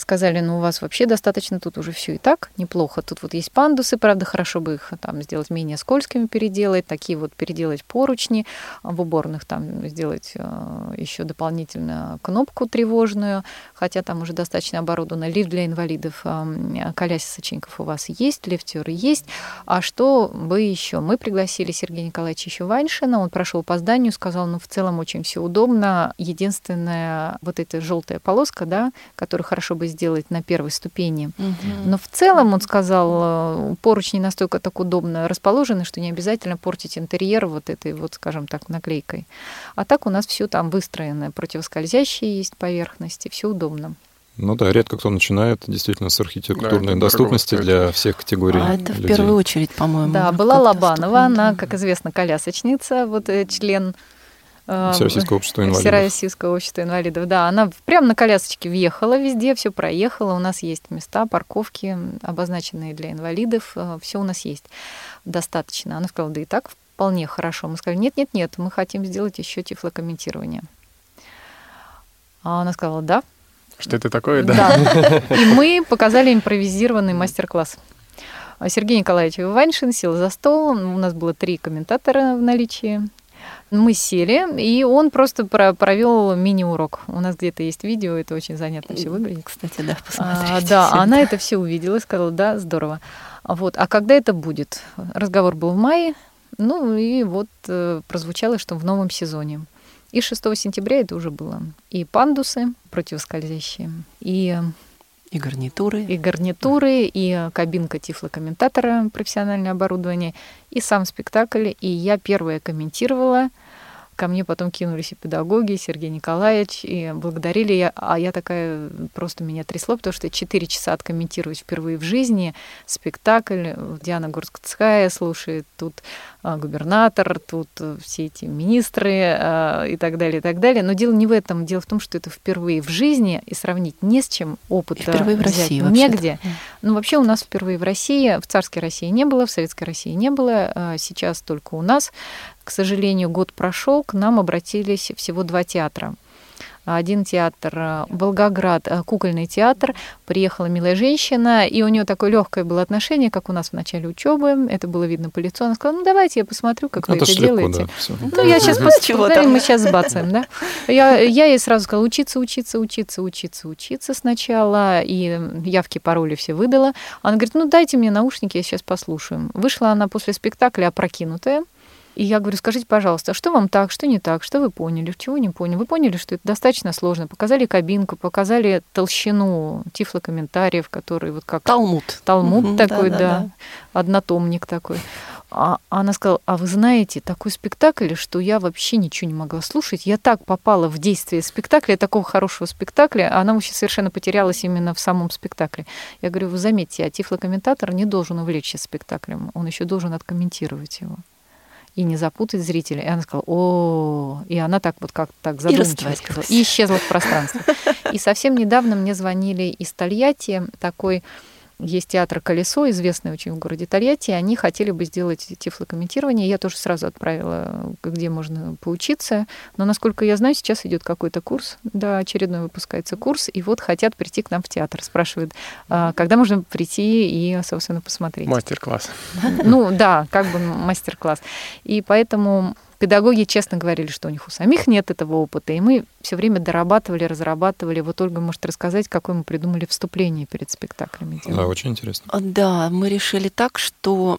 S7: сказали, ну у вас вообще достаточно тут уже все и так неплохо. Тут вот есть пандусы, правда, хорошо бы их там сделать менее скользкими, переделать, такие вот переделать поручни, в уборных там сделать э, еще дополнительно кнопку тревожную, хотя там уже достаточно оборудовано. Лифт для инвалидов, э, колясочников у вас есть, лифтеры есть. А что бы еще? Мы пригласили Сергея Николаевича еще Ваншина, он прошел по зданию, сказал, ну в целом очень все удобно. Единственная вот эта желтая полоска, да, которую хорошо бы сделать на первой ступени. Угу. Но в целом, он сказал, э, поручни настолько так удобно расположены, что не обязательно портить интерьер вот этой вот, скажем так, наклейкой. А так у нас все там выстроено, противоскользящие есть поверхности, все удобно.
S5: Ну да, редко кто начинает действительно с архитектурной да, доступности для всех категорий. А
S2: это
S5: людей.
S2: в первую очередь, по-моему.
S7: Да, была Лобанова, она, как известно, колясочница, вот э, член
S5: Э, Всероссийского общества инвалидов.
S7: Всероссийского общества инвалидов, да. Она прямо на колясочке въехала везде, все проехала. У нас есть места, парковки, обозначенные для инвалидов. Э, все у нас есть достаточно. Она сказала, да и так вполне хорошо. Мы сказали, нет, нет, нет, мы хотим сделать еще тифлокомментирование. А она сказала, да.
S3: Что это такое, да?
S7: Да. И мы показали импровизированный мастер-класс. Сергей Николаевич Ваншин сел за стол. У нас было три комментатора в наличии. Мы сели, и он просто провел мини-урок. У нас где-то есть видео, это очень занятно все выглядит.
S2: Кстати, да, посмотрите.
S7: А, да, она это все увидела и сказала, да, здорово. Вот. А когда это будет? Разговор был в мае, ну и вот э, прозвучало, что в новом сезоне. И 6 сентября это уже было. И пандусы противоскользящие, и
S2: и гарнитуры.
S7: И гарнитуры, и кабинка тифлокомментатора, профессиональное оборудование, и сам спектакль. И я первая комментировала. Ко мне потом кинулись и педагоги, и Сергей Николаевич, и благодарили. Я, а я такая, просто меня трясло, потому что 4 часа откомментировать впервые в жизни спектакль. Диана Горская слушает, тут губернатор, тут э, все эти министры а, и так далее, и так далее. Но дело не в этом. Дело в том, что это впервые в жизни, и сравнить не с чем опыта
S2: впервые в России
S7: негде. Ну, вообще у нас впервые в России, в царской России не было, в советской России не было, а сейчас только у нас. К сожалению, год прошел, к нам обратились всего два театра один театр э, Волгоград, э, кукольный театр. Приехала милая женщина, и у нее такое легкое было отношение, как у нас в начале учебы. Это было видно по лицу. Она сказала: ну давайте я посмотрю, как ну, вы это, это делаете. Да, ну я сейчас посмотрю, мы сейчас сбацаем, да. Я, я ей сразу сказала: учиться, учиться, учиться, учиться, учиться сначала, и явки, пароли все выдала. Она говорит: ну дайте мне наушники, я сейчас послушаю. Вышла она после спектакля опрокинутая. И я говорю, скажите, пожалуйста, а что вам так, что не так, что вы поняли, чего не поняли? Вы поняли, что это достаточно сложно. Показали кабинку, показали толщину тифлокомментариев, которые вот как...
S2: Талмуд.
S7: Талмуд mm-hmm, такой, да, да, да, однотомник такой. А она сказала, а вы знаете, такой спектакль, что я вообще ничего не могла слушать. Я так попала в действие спектакля, такого хорошего спектакля, а она вообще совершенно потерялась именно в самом спектакле. Я говорю, вы заметьте, а тифлокомментатор не должен увлечься спектаклем, он еще должен откомментировать его и не запутать зрителя. И она сказала, о, и она так вот как-то так задумчиво сказала, и исчезла в пространстве. И совсем недавно мне звонили из Тольятти такой есть театр «Колесо», известный очень в городе Тольятти. Они хотели бы сделать тифлокомментирование. Я тоже сразу отправила, где можно поучиться. Но, насколько я знаю, сейчас идет какой-то курс. Да, очередной выпускается курс. И вот хотят прийти к нам в театр. Спрашивают, а, когда можно прийти и, собственно, посмотреть.
S3: Мастер-класс.
S7: Ну да, как бы мастер-класс. И поэтому Педагоги честно говорили, что у них у самих нет этого опыта, и мы все время дорабатывали, разрабатывали. Вот Ольга может рассказать, какое мы придумали вступление перед спектаклями.
S5: Да, очень интересно.
S2: Да, мы решили так, что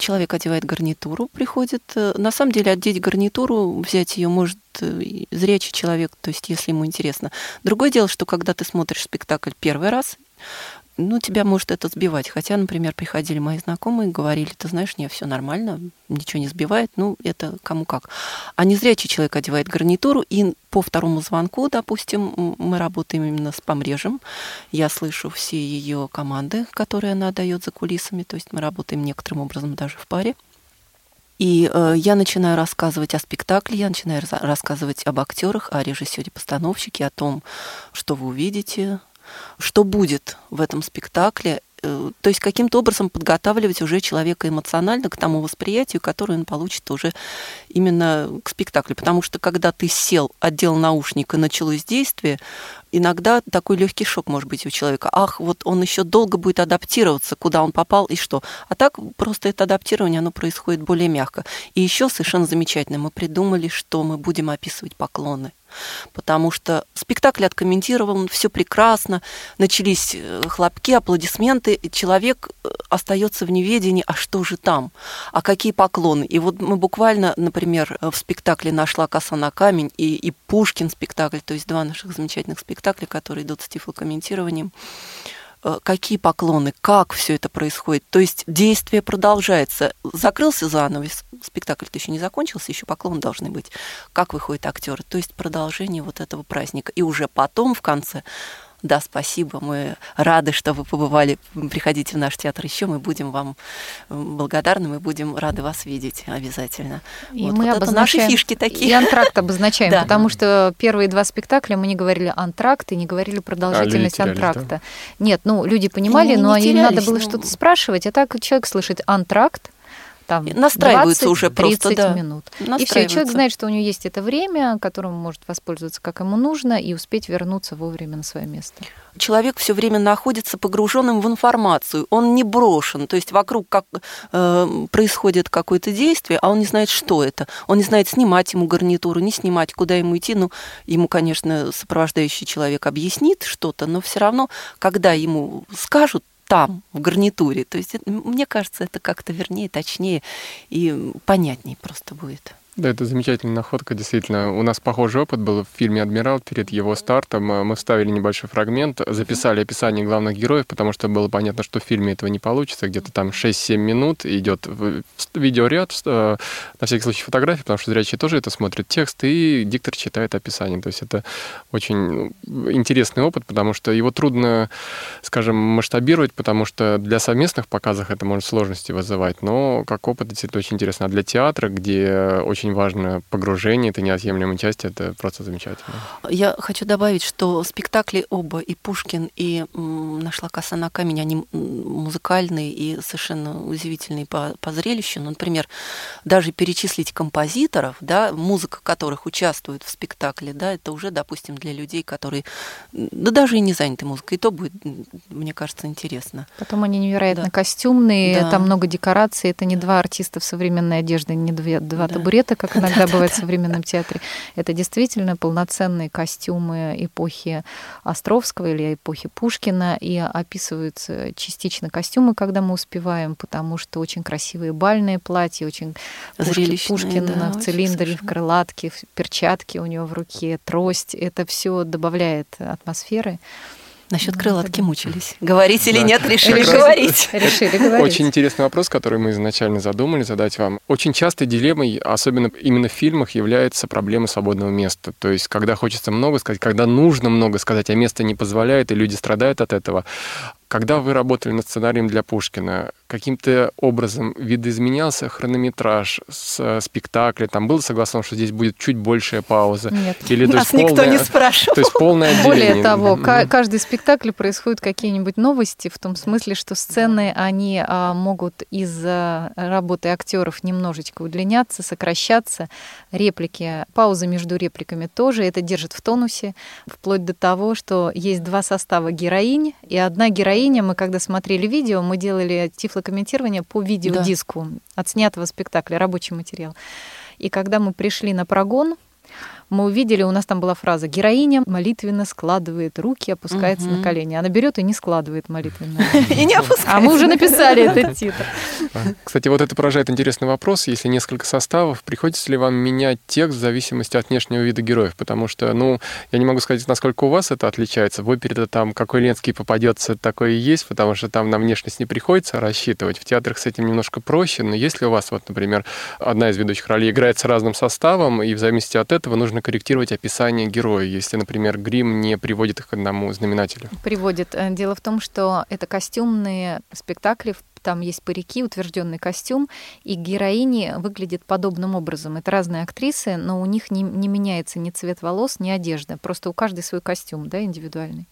S2: человек одевает гарнитуру, приходит. Э, на самом деле одеть гарнитуру, взять ее может э, зрячий человек, то есть если ему интересно. Другое дело, что когда ты смотришь спектакль первый раз, ну, тебя может это сбивать. Хотя, например, приходили мои знакомые говорили, ты знаешь, не, все нормально, ничего не сбивает, ну, это кому как. А незрячий человек одевает гарнитуру, и по второму звонку, допустим, мы работаем именно с помрежем, я слышу все ее команды, которые она дает за кулисами, то есть мы работаем некоторым образом даже в паре. И э, я начинаю рассказывать о спектакле, я начинаю рассказывать об актерах, о режиссере-постановщике, о том, что вы увидите, что будет в этом спектакле, э, то есть каким-то образом подготавливать уже человека эмоционально к тому восприятию, которое он получит уже именно к спектаклю. Потому что когда ты сел, одел наушник и началось действие, иногда такой легкий шок может быть у человека. Ах, вот он еще долго будет адаптироваться, куда он попал и что. А так просто это адаптирование, оно происходит более мягко. И еще совершенно замечательно, мы придумали, что мы будем описывать поклоны потому что спектакль откомментирован, все прекрасно, начались э, хлопки, аплодисменты, человек э, остается в неведении, а что же там, а какие поклоны. И вот мы буквально, например, в спектакле «Нашла коса на камень» и, и «Пушкин» спектакль, то есть два наших замечательных спектакля, которые идут с тифлокомментированием, Э, какие поклоны, как все это происходит. То есть действие продолжается. Закрылся занавес, спектакль-то еще не закончился, еще поклоны должны быть. Как выходят актеры. То есть продолжение вот этого праздника. И уже потом в конце да, спасибо, мы рады, что вы побывали. Приходите в наш театр еще, мы будем вам благодарны, мы будем рады вас видеть обязательно.
S7: И вот, мы вот обозначаем... наши фишки такие. И антракт обозначаем, да. потому что первые два спектакля мы не говорили антракт и не говорили продолжительность а антракта. Да? Нет, ну, люди понимали, но им надо было ну... что-то спрашивать, а так человек слышит антракт, там
S2: настраиваются
S7: 20,
S2: уже просто
S7: 30
S2: да.
S7: минут. И все, человек знает, что у него есть это время, которым может воспользоваться как ему нужно, и успеть вернуться вовремя на свое место.
S2: Человек все время находится погруженным в информацию, он не брошен, то есть вокруг как э, происходит какое-то действие, а он не знает, что это, он не знает, снимать ему гарнитуру, не снимать, куда ему идти, ну ему, конечно, сопровождающий человек объяснит что-то, но все равно, когда ему скажут там, в гарнитуре. То есть, мне кажется, это как-то вернее, точнее и понятнее просто будет.
S3: Да, это замечательная находка, действительно. У нас похожий опыт был в фильме «Адмирал» перед его стартом. Мы вставили небольшой фрагмент, записали описание главных героев, потому что было понятно, что в фильме этого не получится. Где-то там 6-7 минут идет видеоряд, э, на всякий случай фотографии, потому что зрячие тоже это смотрят, текст, и диктор читает описание. То есть это очень ну, интересный опыт, потому что его трудно, скажем, масштабировать, потому что для совместных показов это может сложности вызывать, но как опыт действительно очень интересно. А для театра, где очень очень важно погружение, это неотъемлемая часть, это просто замечательно.
S2: Я хочу добавить, что спектакли оба, и Пушкин, и «Нашла коса на камень», они музыкальные и совершенно удивительные по, по зрелищу. Ну, например, даже перечислить композиторов, да, музыка которых участвует в спектакле, да, это уже, допустим, для людей, которые, да даже и не заняты музыкой, и то будет, мне кажется, интересно.
S7: Потом они невероятно да. костюмные, да. там много декораций, это не два артиста в современной одежде, не два, два да. табурета, это, как иногда бывает в современном театре. Это действительно полноценные костюмы эпохи Островского или эпохи Пушкина, и описываются частично костюмы, когда мы успеваем, потому что очень красивые бальные платья, очень Пушкин да, в цилиндре, в крылатке, в перчатке у него в руке, трость. Это все добавляет атмосферы.
S2: Насчет крылатки мучились. Говорить или нет, решили говорить.
S7: Решили говорить.
S3: Очень интересный вопрос, который мы изначально задумали задать вам. Очень часто дилеммой, особенно именно в фильмах, является проблема свободного места. То есть, когда хочется много сказать, когда нужно много сказать, а место не позволяет, и люди страдают от этого. Когда вы работали над сценарием для Пушкина, каким-то образом видоизменялся хронометраж с э, спектакля? Там было согласно, что здесь будет чуть большая пауза?
S7: Нет.
S2: Или, Нас есть, никто полное, не спрашивал.
S3: То есть полное
S7: отделение. Более того, каждый спектакль происходит какие-нибудь новости, в том смысле, что сцены, они а, могут из-за работы актеров немножечко удлиняться, сокращаться. Реплики, паузы между репликами тоже это держит в тонусе, вплоть до того, что есть два состава героинь, и одна героиня мы когда смотрели видео, мы делали тифлокомментирование по видеодиску да. от снятого спектакля, рабочий материал. И когда мы пришли на прогон, мы увидели, у нас там была фраза «Героиня молитвенно складывает руки, опускается угу. на колени». Она берет и не складывает молитвенно.
S2: И не опускается.
S7: А мы уже написали этот титр.
S3: Кстати, вот это поражает интересный вопрос. Если несколько составов, приходится ли вам менять текст в зависимости от внешнего вида героев? Потому что, ну, я не могу сказать, насколько у вас это отличается. В опере там какой Ленский попадется, такой и есть, потому что там на внешность не приходится рассчитывать. В театрах с этим немножко проще, но если у вас, вот, например, одна из ведущих ролей играет с разным составом, и в зависимости от этого нужно корректировать описание героя, если, например, грим не приводит их к одному знаменателю?
S7: Приводит. Э, дело в том, что это костюмные спектакли, там есть парики, утвержденный костюм, и героини выглядят подобным образом. Это разные актрисы, но у них не, не меняется ни цвет волос, ни одежда. Просто у каждой свой костюм, да, индивидуальный.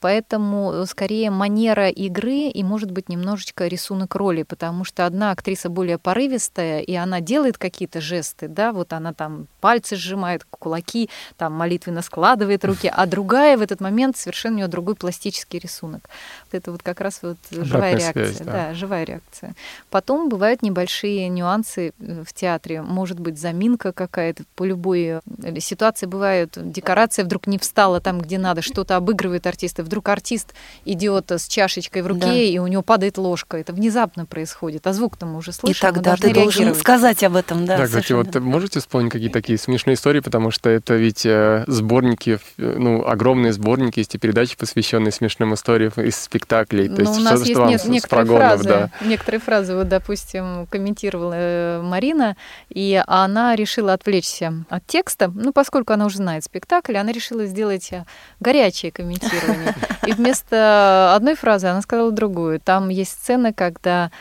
S7: Поэтому э, скорее манера игры и, может быть, немножечко рисунок роли, потому что одна актриса более порывистая, и она делает какие-то жесты, да, вот она там пальцы сжимает, кулаки, там молитвенно складывает руки, а другая в этот момент совершенно у нее другой пластический рисунок. Вот это вот как раз вот живая Обратная реакция. Связь, да. да, живая реакция. Потом бывают небольшие нюансы э, в театре. Может быть, заминка какая-то по любой э, ситуации бывает. Декорация вдруг не встала там, где надо, что-то обыгрывает артиста вдруг артист идет с чашечкой в руке, да. и у него падает ложка. Это внезапно происходит, а звук там уже слышим.
S2: И тогда ты должен сказать об этом, да.
S3: Да, кстати, вот можете вспомнить какие такие смешные истории, потому что это ведь э, сборники, ну, огромные сборники, есть и передачи, посвященные смешным историям из спектаклей.
S7: То ну, есть у нас есть нет, некоторые прогонов, фразы, да. некоторые фразы, вот, допустим, комментировала э, Марина, и она решила отвлечься от текста, ну, поскольку она уже знает спектакль, она решила сделать э, горячее комментирование. И вместо одной фразы она сказала другую. Там есть сцена, когда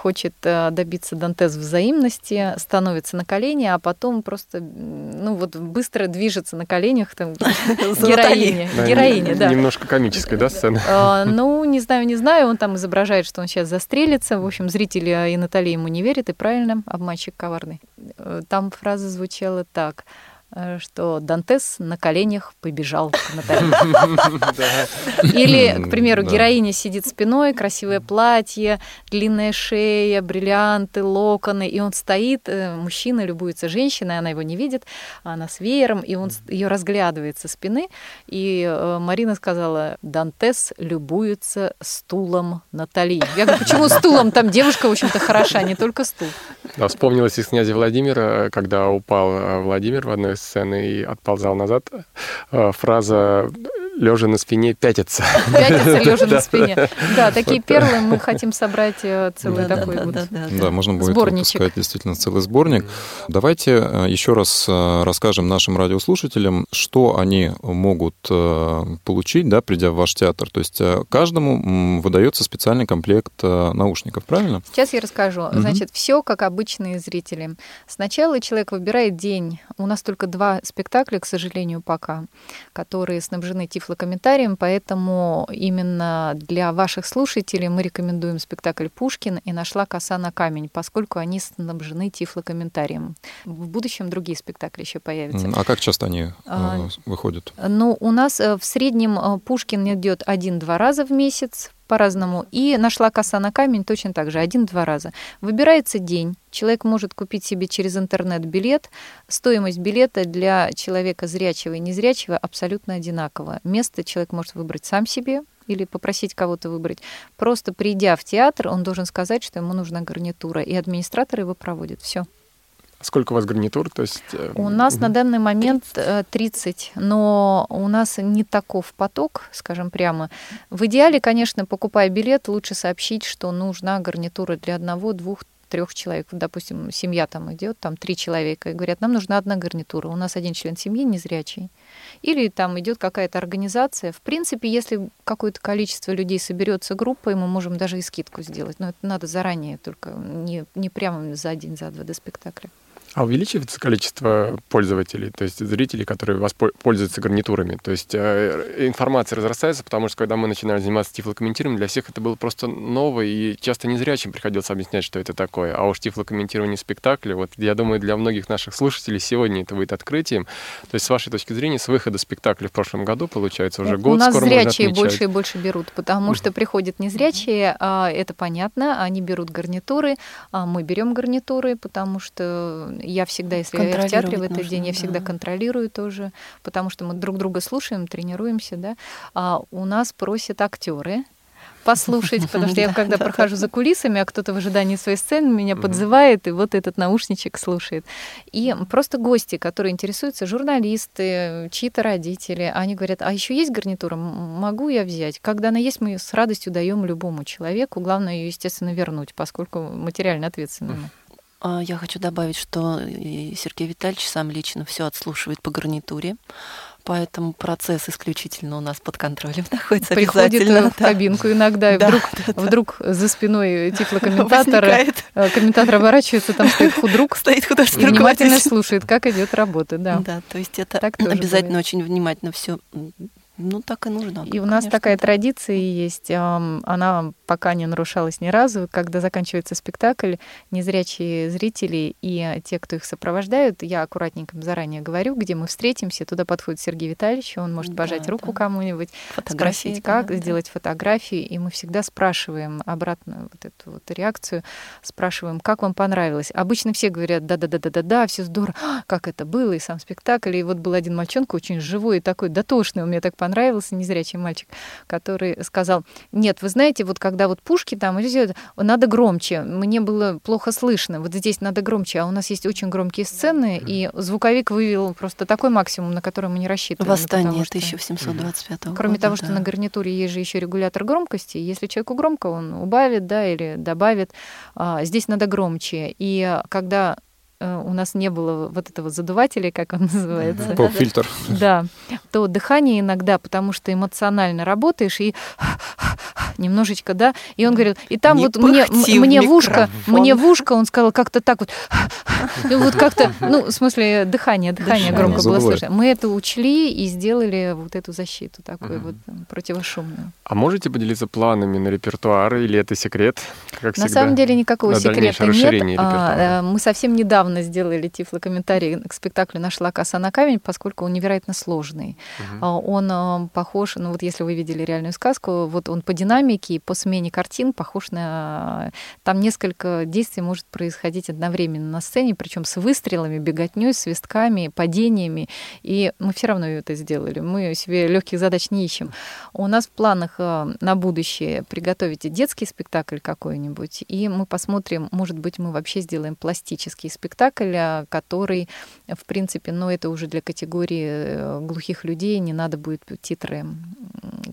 S7: хочет э, добиться Дантес взаимности, становится на колени, а потом просто, ну вот быстро движется на коленях, там, героиня, героиня, да.
S3: Немножко комическая, да, сцена?
S7: А, ну, не знаю, не знаю, он там изображает, что он сейчас застрелится, в общем, зрители и Наталья ему не верят, и правильно, обманщик коварный. Э, там фраза звучала так – Э, что Дантес на коленях побежал к Наталье. Или, к примеру, героиня сидит спиной, красивое платье, длинная шея, бриллианты, локоны, и он стоит, э, мужчина любуется женщиной, она его не видит, она с веером, и он ее разглядывает со спины. И э, Марина сказала, Дантес любуется стулом Натали. Я говорю, почему стулом? Там девушка, в общем-то, хороша, не только стул.
S3: Да, вспомнилось из князя Владимира, когда упал Владимир в одной сцены и отползал назад. Э, фраза лежа на спине пятится.
S7: Пятится лежа на спине. Да, такие перлы мы хотим собрать э, целый такой вот
S5: Да, можно будет выпускать действительно целый сборник. Давайте э, еще раз расскажем нашим радиослушателям, что они могут получить, да, придя в ваш театр. То есть каждому выдается специальный комплект наушников, правильно?
S7: Сейчас я расскажу. Значит, все как обычные зрители. Сначала человек выбирает день. У нас только два спектакля, к сожалению, пока, которые снабжены тифлокомментарием, поэтому именно для ваших слушателей мы рекомендуем спектакль «Пушкин» и «Нашла коса на камень», поскольку они снабжены тифлокомментарием. В будущем другие спектакли еще появятся.
S5: А как часто они а, выходят?
S7: Ну, у нас э, в среднем э, Пушкин идет один-два раза в месяц, по-разному. И нашла коса на камень точно так же, один-два раза. Выбирается день. Человек может купить себе через интернет билет. Стоимость билета для человека зрячего и незрячего абсолютно одинакова. Место человек может выбрать сам себе, или попросить кого-то выбрать. Просто придя в театр, он должен сказать, что ему нужна гарнитура, и администратор его проводит. Все.
S3: Сколько у вас гарнитур? То есть...
S7: Э, у нас угу. на данный момент 30, э, но у нас не таков поток, скажем прямо. В идеале, конечно, покупая билет, лучше сообщить, что нужна гарнитура для одного, двух, трех человек. Допустим, семья там идет, там три человека, и говорят, нам нужна одна гарнитура. У нас один член семьи незрячий. Или там идет какая-то организация. В принципе, если какое-то количество людей соберется группой, мы можем даже и скидку сделать. Но это надо заранее, только не, не прямо за один, за два до спектакля.
S3: А увеличивается количество пользователей, то есть зрителей, которые пользуются гарнитурами? То есть э, информация разрастается, потому что когда мы начинали заниматься тифлокомментированием, для всех это было просто ново, и часто незрячим приходилось объяснять, что это такое. А уж тифлокомментирование спектакля, вот я думаю, для многих наших слушателей сегодня это будет открытием. То есть с вашей точки зрения, с выхода спектакля в прошлом году, получается, уже год
S7: У нас
S3: скоро
S7: зрячие больше и больше берут, потому что приходят незрячие, а, это понятно, они берут гарнитуры, а мы берем гарнитуры, потому что я всегда, если я в театре в этот нужно, день, я всегда контролирую тоже, потому что мы друг друга слушаем, тренируемся, да. А у нас просят актеры, послушать, потому что я когда прохожу за кулисами, а кто-то в ожидании своей сцены меня подзывает, и вот этот наушничек слушает. И просто гости, которые интересуются, журналисты, чьи-то родители, они говорят, а еще есть гарнитура, могу я взять? Когда она есть, мы с радостью даем любому человеку, главное ее, естественно, вернуть, поскольку материально ответственному.
S2: А, я хочу добавить, что Сергей Витальевич сам лично все отслушивает по гарнитуре, поэтому процесс исключительно у нас под контролем находится
S7: Приходит в кабинку иногда, и да, вдруг, да, да. вдруг за спиной тифлокомментатора э, комментатор оборачивается, там стоит худрук, стоит и внимательно слушает, как идет работа. Да,
S2: да то есть это так обязательно очень внимательно все ну, так и нужно.
S7: И у нас конечно, такая традиция есть. Она пока не нарушалась ни разу. Когда заканчивается спектакль, незрячие зрители и те, кто их сопровождают, я аккуратненько заранее говорю, где мы встретимся. Туда подходит Сергей Витальевич, он может пожать да, руку да. кому-нибудь, спросить, как, да, сделать да. фотографии. И мы всегда спрашиваем обратно вот эту вот реакцию, спрашиваем, как вам понравилось. Обычно все говорят, да-да-да-да-да, все здорово, как это было, и сам спектакль. И вот был один мальчонка очень живой и такой дотошный, он мне так понравился понравился незрячий мальчик, который сказал, нет, вы знаете, вот когда вот пушки там, надо громче, мне было плохо слышно, вот здесь надо громче, а у нас есть очень громкие сцены, и звуковик вывел просто такой максимум, на который мы не рассчитывали.
S2: Восстание 1725 года.
S7: Кроме того, что да. на гарнитуре есть же еще регулятор громкости, если человеку громко, он убавит, да, или добавит, а, здесь надо громче. И когда у нас не было вот этого задувателя, как он называется.
S5: Поп-фильтр.
S7: Да. То дыхание иногда, потому что эмоционально работаешь и немножечко, да. И он говорил, и там Не вот мне, мне в ушко, мне в ушко, он сказал как-то так вот, и вот как-то, ну, в смысле, дыхание, дыхание громко было слышно. Мы это учли и сделали вот эту защиту такую вот противошумную.
S3: А можете поделиться планами на репертуар или это секрет?
S7: Как на самом деле никакого секрета нет. А, мы совсем недавно сделали тифлокомментарий к спектаклю «Нашла коса на камень», поскольку он невероятно сложный. Угу. Он а, похож, ну вот если вы видели реальную сказку, вот он по динамике и по смене картин похож на... Там несколько действий может происходить одновременно на сцене, причем с выстрелами, беготней, свистками, падениями. И мы все равно это сделали. Мы себе легких задач не ищем. У нас в планах а, на будущее приготовить детский спектакль какой-нибудь, и мы посмотрим, может быть, мы вообще сделаем пластический спектакль, а, который, в принципе, но это уже для категории э, глухих людей, не надо будет титры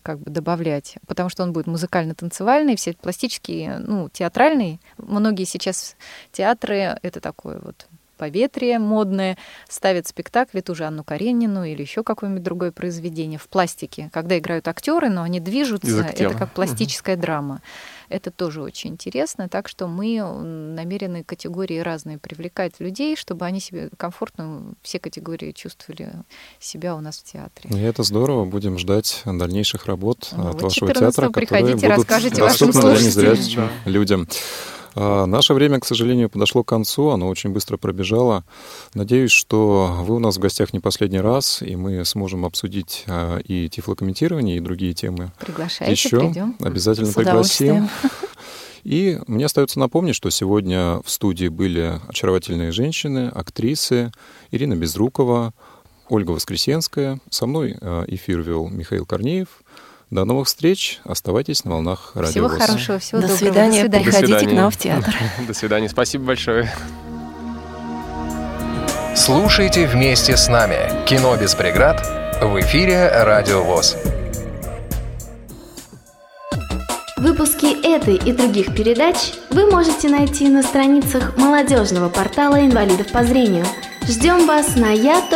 S7: как бы добавлять, потому что он будет музыкально-танцевальный, все пластические, ну, театральный. Многие сейчас театры — это такое вот поветрие модное, ставят спектакли, ту же Анну Каренину или еще какое-нибудь другое произведение в пластике, когда играют актеры, но они движутся, это как пластическая угу. драма. Это тоже очень интересно, так что мы намерены категории разные привлекать людей, чтобы они себе комфортно, все категории чувствовали себя у нас в театре.
S5: И это здорово, будем ждать дальнейших работ ну, от вашего театра,
S7: которые
S5: будут
S7: расскажите вашим слушателям.
S5: людям. А, наше время, к сожалению, подошло к концу, оно очень быстро пробежало. Надеюсь, что вы у нас в гостях не последний раз, и мы сможем обсудить а, и тифлокомментирование, и другие темы.
S7: Приглашайте,
S5: Еще
S7: придем.
S5: Обязательно пригласим. И мне остается напомнить, что сегодня в студии были очаровательные женщины, актрисы Ирина Безрукова, Ольга Воскресенская. Со мной а, эфир вел Михаил Корнеев. До новых встреч. Оставайтесь на волнах радио
S7: Всего хорошего, всего
S2: До
S7: доброго.
S2: Свидания. До свидания. Приходите До свидания. к нам в театр.
S3: До свидания. Спасибо большое.
S1: Слушайте вместе с нами «Кино без преград» в эфире «Радио ВОЗ».
S6: Выпуски этой и других передач вы можете найти на страницах молодежного портала инвалидов по зрению. Ждем вас на я.ксрк.ру.